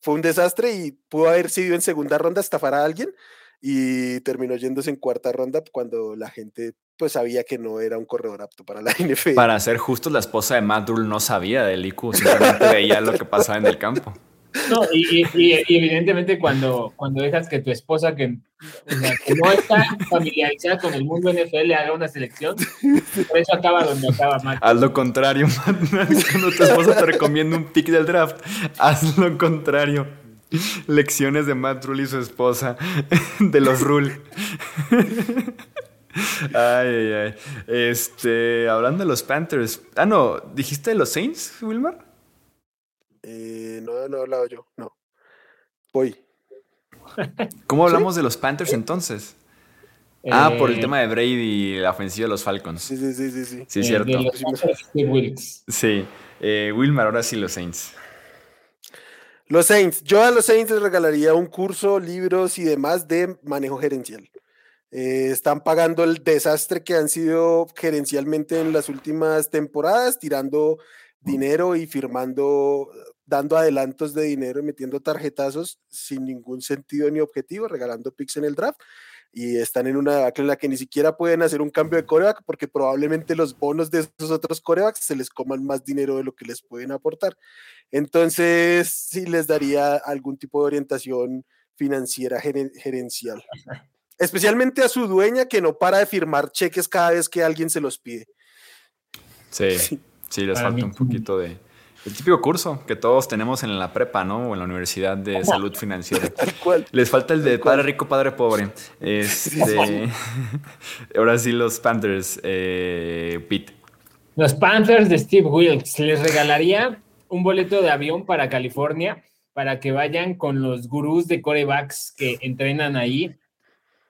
Fue un desastre y pudo haber sido en segunda ronda estafar a alguien y terminó yéndose en cuarta ronda cuando la gente pues sabía que no era un corredor apto para la <laughs> NFL. Para ser justos, la esposa de Matt no sabía del IQ, simplemente veía lo que pasaba en el campo. No, y, evidentemente cuando, cuando dejas que tu esposa, que, no está familiarizada con el mundo NFL, haga una selección, por eso acaba donde acaba Matt. Haz lo contrario, <laughs> Cuando tu esposa te recomienda un pick del draft, haz lo contrario. Lecciones de Matt Rule y su esposa, de los Rule. Ay, ay, ay. Este, hablando de los Panthers. Ah, no, ¿dijiste de los Saints, Wilmar? Eh, no, no he hablado yo, no. Voy. <laughs> ¿Cómo hablamos de los Panthers entonces? ah, por el eh, tema de Brady y la ofensiva de los Falcons. Sí, sí, sí, sí. Sí, sí cierto. sí, eh, Wilmar, ahora sí los Saints. Los Saints. Yo a los Saints les regalaría un curso, libros y demás de manejo gerencial. están pagando el desastre que han sido gerencialmente en las últimas temporadas, tirando dinero y firmando, dando adelantos de dinero y metiendo tarjetazos sin ningún sentido ni objetivo, regalando picks en el draft. Y están en una debacle en la que ni siquiera pueden hacer un cambio de coreback porque probablemente los bonos de esos otros corebacks se les coman más dinero de lo que les pueden aportar. Entonces, sí les daría algún tipo de orientación financiera gerencial. Especialmente a su dueña que no para de firmar cheques cada vez que alguien se los pide. sí. <laughs> Sí, les falta un poquito de... El típico curso que todos tenemos en la prepa, ¿no? O en la Universidad de Salud Financiera. <laughs> Les falta el de padre rico, padre pobre. Este, <laughs> ahora sí, los Panthers, eh, Pete. Los Panthers de Steve Wilkes. Les regalaría un boleto de avión para California para que vayan con los gurús de corebacks que entrenan ahí,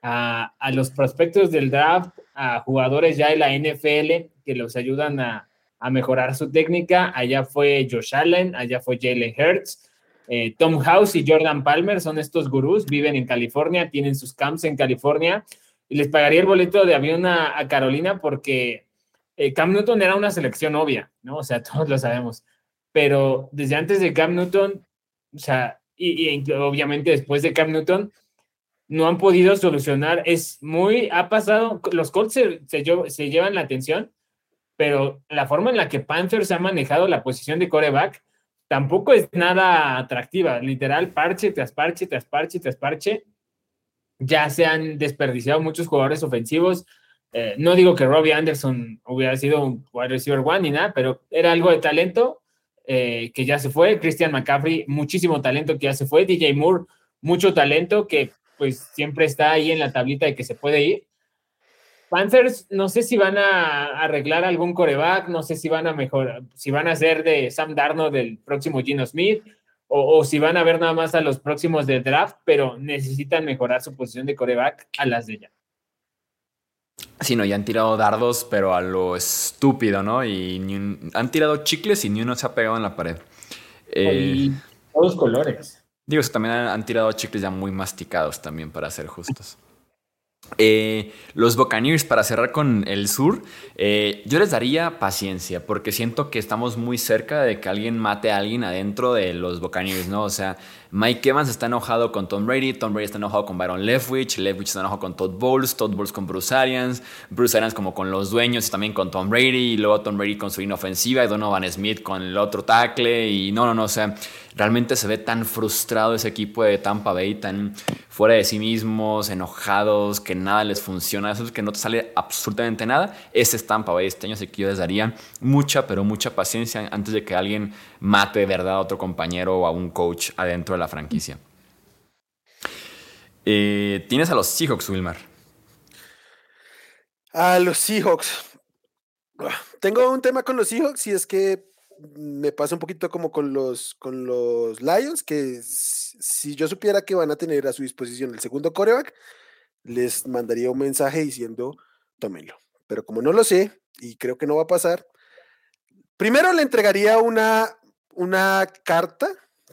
a, a los prospectos del draft, a jugadores ya de la NFL que los ayudan a a mejorar su técnica. Allá fue Josh Allen, allá fue Jalen Hurts. Eh, Tom House y Jordan Palmer son estos gurús, viven en California, tienen sus camps en California y les pagaría el boleto de avión a, Carolina porque eh, Cam Newton era una selección obvia, ¿no? O sea, <laughs> todos lo sabemos. Pero desde antes de Cam Newton, o sea, y, obviamente después de Cam Newton, no han podido solucionar. Es muy, ha pasado, los Colts se, se llevan la atención, pero la forma en la que Panthers ha manejado la posición de coreback tampoco es nada atractiva. Literal, parche tras parche, tras parche, tras parche. Ya se han desperdiciado muchos jugadores ofensivos. Eh, no digo que Robbie Anderson hubiera sido un wide receiver one ni nada, pero era algo de talento eh, que ya se fue. Christian McCaffrey, muchísimo talento que ya se fue. DJ Moore, mucho talento que pues siempre está ahí en la tablita de que se puede ir. Panthers, no sé si van a arreglar algún coreback, no sé si van a mejorar, si van a ser de Sam Darnold del próximo Gino Smith, o, si van a ver nada más a los próximos de draft, pero necesitan mejorar su posición de coreback a las de ya. Sí, no, ya han tirado dardos, pero a lo estúpido, ¿no? Y han tirado chicles y ni uno se ha pegado en la pared. Eh, todos colores. Digo, también han tirado chicles ya muy masticados también, para ser justos. Eh, los Buccaneers, para cerrar con el sur, eh, yo les daría paciencia, porque siento que estamos muy cerca de que alguien mate a alguien adentro de los Buccaneers, ¿no? O sea, Mike Evans está enojado con Tom Brady, Tom Brady está enojado con Byron Leftwich, Leftwich está enojado con Todd Bowles, Todd Bowles con Bruce Arians, Bruce Arians como con los dueños y también con Tom Brady, y luego Tom Brady con su inofensiva y Donovan Smith con el otro tackle, y no, no, no, o sea, realmente se ve tan frustrado ese equipo de Tampa Bay, tan fuera de sí mismos, enojados, que nada les funciona, eso es que no te sale absolutamente nada, ese es Tampa Bay este año, así que yo les daría mucha, pero mucha paciencia antes de que alguien mate de verdad a otro compañero o a un coach adentro de la franquicia. Eh, Tienes a los Seahawks, Wilmar. A los Seahawks. Tengo un tema con los Seahawks y es que me pasa un poquito como con los, con los Lions, que si yo supiera que van a tener a su disposición el segundo coreback, les mandaría un mensaje diciendo, tómenlo. Pero como no lo sé y creo que no va a pasar, primero le entregaría una una carta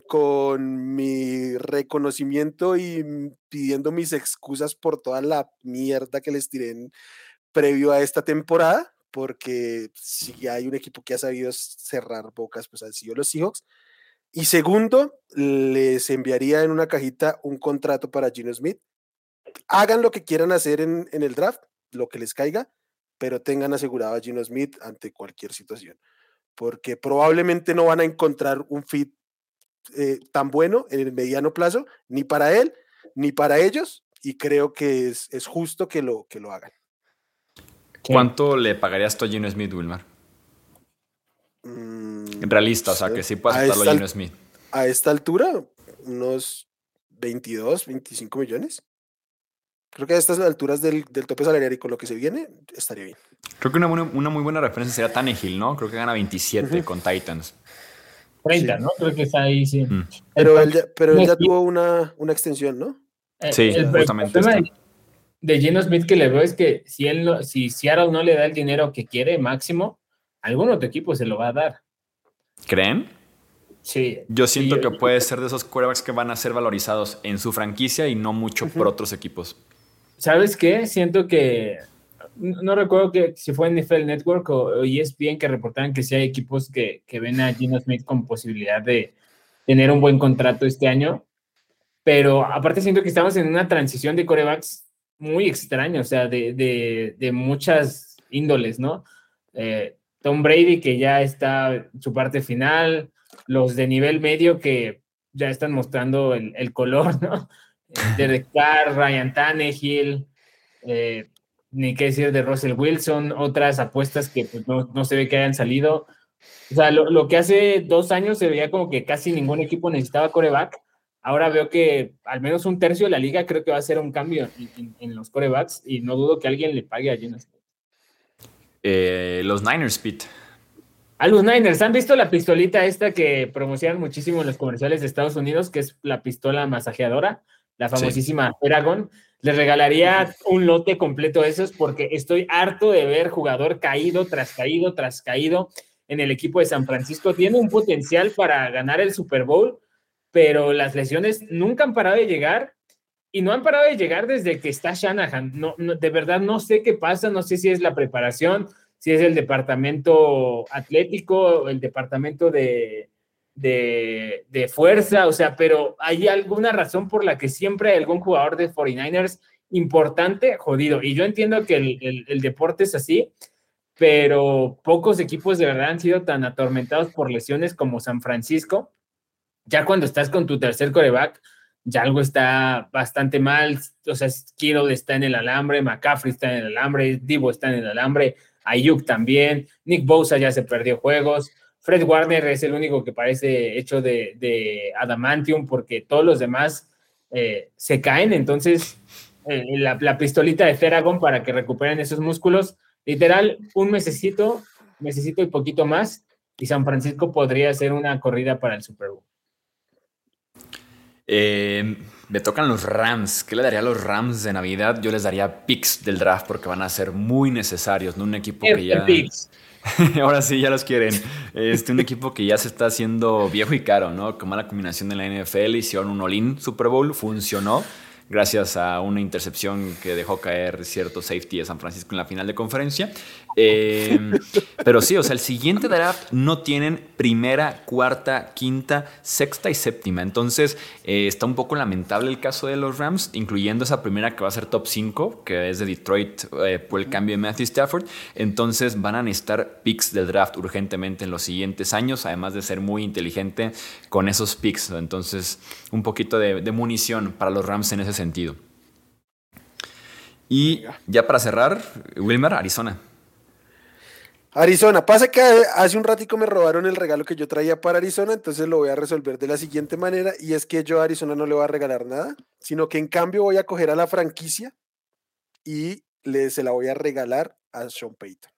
con mi reconocimiento y pidiendo mis excusas por toda la mierda que les tiré en, previo a esta temporada, porque si hay un equipo que ha sabido cerrar bocas, pues han sido los Seahawks. Y segundo, les enviaría en una cajita un contrato para Gino Smith. Hagan lo que quieran hacer en, el draft, lo que les caiga, pero tengan asegurado a Gino Smith ante cualquier situación, porque probablemente no van a encontrar un fit eh, tan bueno en el mediano plazo, ni para él, ni para ellos, y creo que es, es justo que lo, que lo hagan. ¿Cuánto le pagarías tú a Gino Smith, Wilmar? Mm, Realista, o sea, que sí puedas aceptarlo a Gino Smith. A esta altura, unos 22, 25 millones. Creo que a estas alturas del, del, tope salarial y con lo que se viene, estaría bien. Creo que una, una muy buena referencia sería Tannehill, ¿no? Creo que gana 27 con Titans. 30, ¿no? Creo que está ahí, sí. Mm. Pero él ya, pero él ya tuvo una, una extensión, ¿no? Eh, sí, justamente. El de, Gino Smith que le veo es que si, él no, si Seattle no le da el dinero que quiere máximo, algún otro equipo se lo va a dar. ¿Creen? Sí. Yo siento que puede ser de esos quarterbacks que van a ser valorizados en su franquicia y no mucho por otros equipos. ¿Sabes qué? Siento que no recuerdo que si fue en NFL Network o, ESPN que reportaban que sí hay equipos que, que, ven a Gino Smith con posibilidad de tener un buen contrato este año, pero aparte siento que estamos en una transición de corebacks muy extraña, o sea, de, de, de muchas índoles, ¿no? Eh, Tom Brady que ya está en su parte final, los de nivel medio que ya están mostrando el, el color, ¿no? Derek <laughs> Carr, Ryan Tannehill, eh, ni qué decir de Russell Wilson, otras apuestas que pues, no, no, se ve que hayan salido. O sea, lo, lo, que hace dos años se veía como que casi ningún equipo necesitaba coreback. Ahora veo que al menos un tercio de la liga creo que va a ser un cambio en, en, en los corebacks y no dudo que alguien le pague a Jonas. Eh, los Niners, Pete. A los Niners, ¿han visto la pistolita esta que promocionan muchísimo en los comerciales de Estados Unidos, que es la pistola masajeadora, la famosísima sí. Eragon? Les regalaría un lote completo de esos porque estoy harto de ver jugador caído tras caído tras caído en el equipo de San Francisco. Tiene un potencial para ganar el Super Bowl, pero las lesiones nunca han parado de llegar y no han parado de llegar desde que está Shanahan. No, de verdad no sé qué pasa, no sé si es la preparación, si es el departamento atlético, el departamento de, de, de, fuerza, o sea, pero hay alguna razón por la que siempre hay algún jugador de 49ers importante jodido. Y yo entiendo que el, el, el, deporte es así, pero pocos equipos de verdad han sido tan atormentados por lesiones como San Francisco. Ya cuando estás con tu tercer coreback, ya algo está bastante mal. O sea, Kittle está en el alambre, McCaffrey está en el alambre, Divo está en el alambre, Ayuk también, Nick Bosa ya se perdió juegos. Fred Warner es el único que parece hecho de, adamantium porque todos los demás eh, se caen. Entonces, eh, la, pistolita de Feragon para que recuperen esos músculos, literal, un mesecito, necesito y poquito más, y San Francisco podría ser una corrida para el Super Bowl. Eh, me tocan los Rams. ¿Qué le daría a los Rams de Navidad? Yo les daría picks del draft porque van a ser muy necesarios, ¿no? Un equipo que ya. <laughs> Ahora sí, ya los quieren. Este, un equipo que ya se está haciendo viejo y caro, ¿no? Con mala combinación de la NFL, hicieron un all Super Bowl, funcionó gracias a una intercepción que dejó caer cierto safety de San Francisco en la final de conferencia. Eh, <laughs> pero sí, o sea, el siguiente draft no tienen primera, cuarta, quinta, sexta y séptima. Entonces, eh, está un poco lamentable el caso de los Rams, incluyendo esa primera que va a ser top 5, que es de Detroit eh, por el cambio de Matthew Stafford. Entonces, van a necesitar picks del draft urgentemente en los siguientes años, además de ser muy inteligente con esos picks. Entonces, un poquito de, de munición para los Rams en ese sentido. Y ya para cerrar, Wilmer, Arizona. Arizona, pasa que hace un ratico me robaron el regalo que yo traía para Arizona, entonces lo voy a resolver de la siguiente manera, y es que yo a Arizona no le voy a regalar nada, sino que en cambio voy a coger a la franquicia y le, se la voy a regalar a Sean Payton.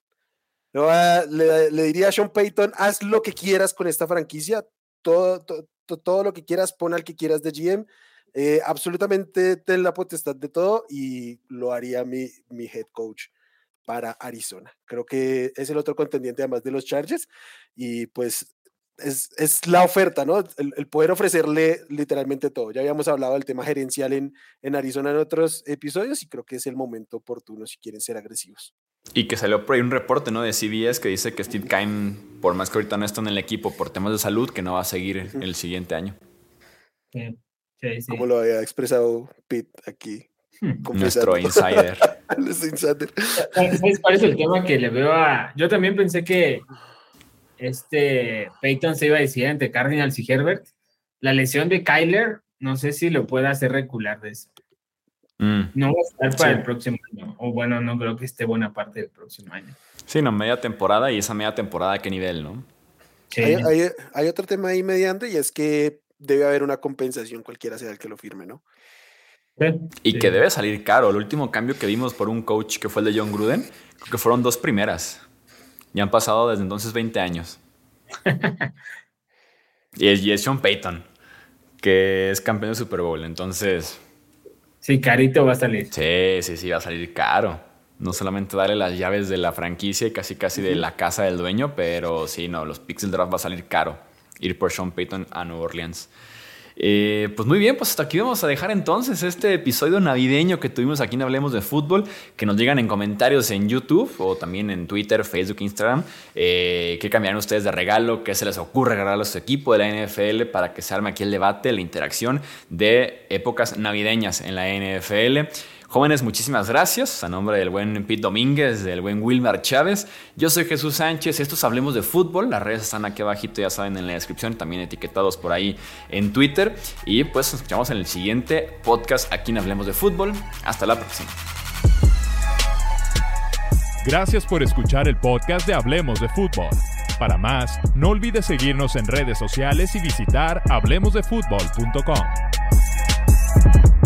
Le, le, le diría a Sean Payton, haz lo que quieras con esta franquicia, todo, todo, todo lo que quieras, pon al que quieras de GM, eh, absolutamente ten la potestad de todo y lo haría mi, mi head coach para Arizona. Creo que es el otro contendiente además de los Chargers y pues es, es, la oferta, ¿no? El, poder ofrecerle literalmente todo. Ya habíamos hablado del tema gerencial en, en Arizona en otros episodios y creo que es el momento oportuno si quieren ser agresivos. Y que salió por ahí un reporte ¿no? de CBS que dice que Steve Kime, por más que ahorita no está en el equipo por temas de salud, que no va a seguir el siguiente año. Sí, sí, Como lo había expresado Pete aquí. Hmm. Nuestro insider. <laughs> ¿Sabes cuál es el tema que le veo a.? Yo también pensé que este Peyton se iba a decir entre Cardinals y Herbert. La lesión de Kyler, no sé si lo puede hacer recular de eso. Mm. No va a estar para el próximo año. O bueno, no creo que esté buena parte del próximo año. Sí, no, media temporada y esa media temporada, ¿qué nivel, no? Hay, otro tema ahí mediante y es que debe haber una compensación cualquiera sea el que lo firme, ¿no? y que debe salir caro. El último cambio que vimos por un coach que fue el de John Gruden, creo que fueron dos primeras. Ya han pasado desde entonces 20 años. <laughs> y, es, y es Sean Payton, que es campeón de Super Bowl. Entonces, Sí, carito va a salir. Sí, sí, sí, va a salir caro. No solamente darle las llaves de la franquicia y casi casi de la casa del dueño, pero sí, no, los Pixel Draft va a salir caro. Ir por Sean Payton a New Orleans. Eh, pues muy bien, pues hasta aquí vamos a dejar entonces este episodio navideño que tuvimos aquí en Hablemos de Fútbol. Que nos digan en comentarios en YouTube o también en Twitter, Facebook, Instagram. Eh, ¿Qué cambiarán ustedes de regalo? ¿Qué se les ocurre regalar a su equipo de la NFL para que se arme aquí el debate, la interacción de épocas navideñas en la NFL? Jóvenes, muchísimas gracias. A nombre del buen Pete Domínguez, del buen Wilmar Chávez. Yo soy Jesús Sánchez. Estos Hablemos de Fútbol. Las redes están aquí abajito, ya saben, en la descripción. También etiquetados por ahí en Twitter. Y pues nos escuchamos en el siguiente podcast aquí en Hablemos de Fútbol. Hasta la próxima. Gracias por escuchar el podcast de Hablemos de Fútbol. Para más, no olvides seguirnos en redes sociales y visitar hablemosdefutbol.com.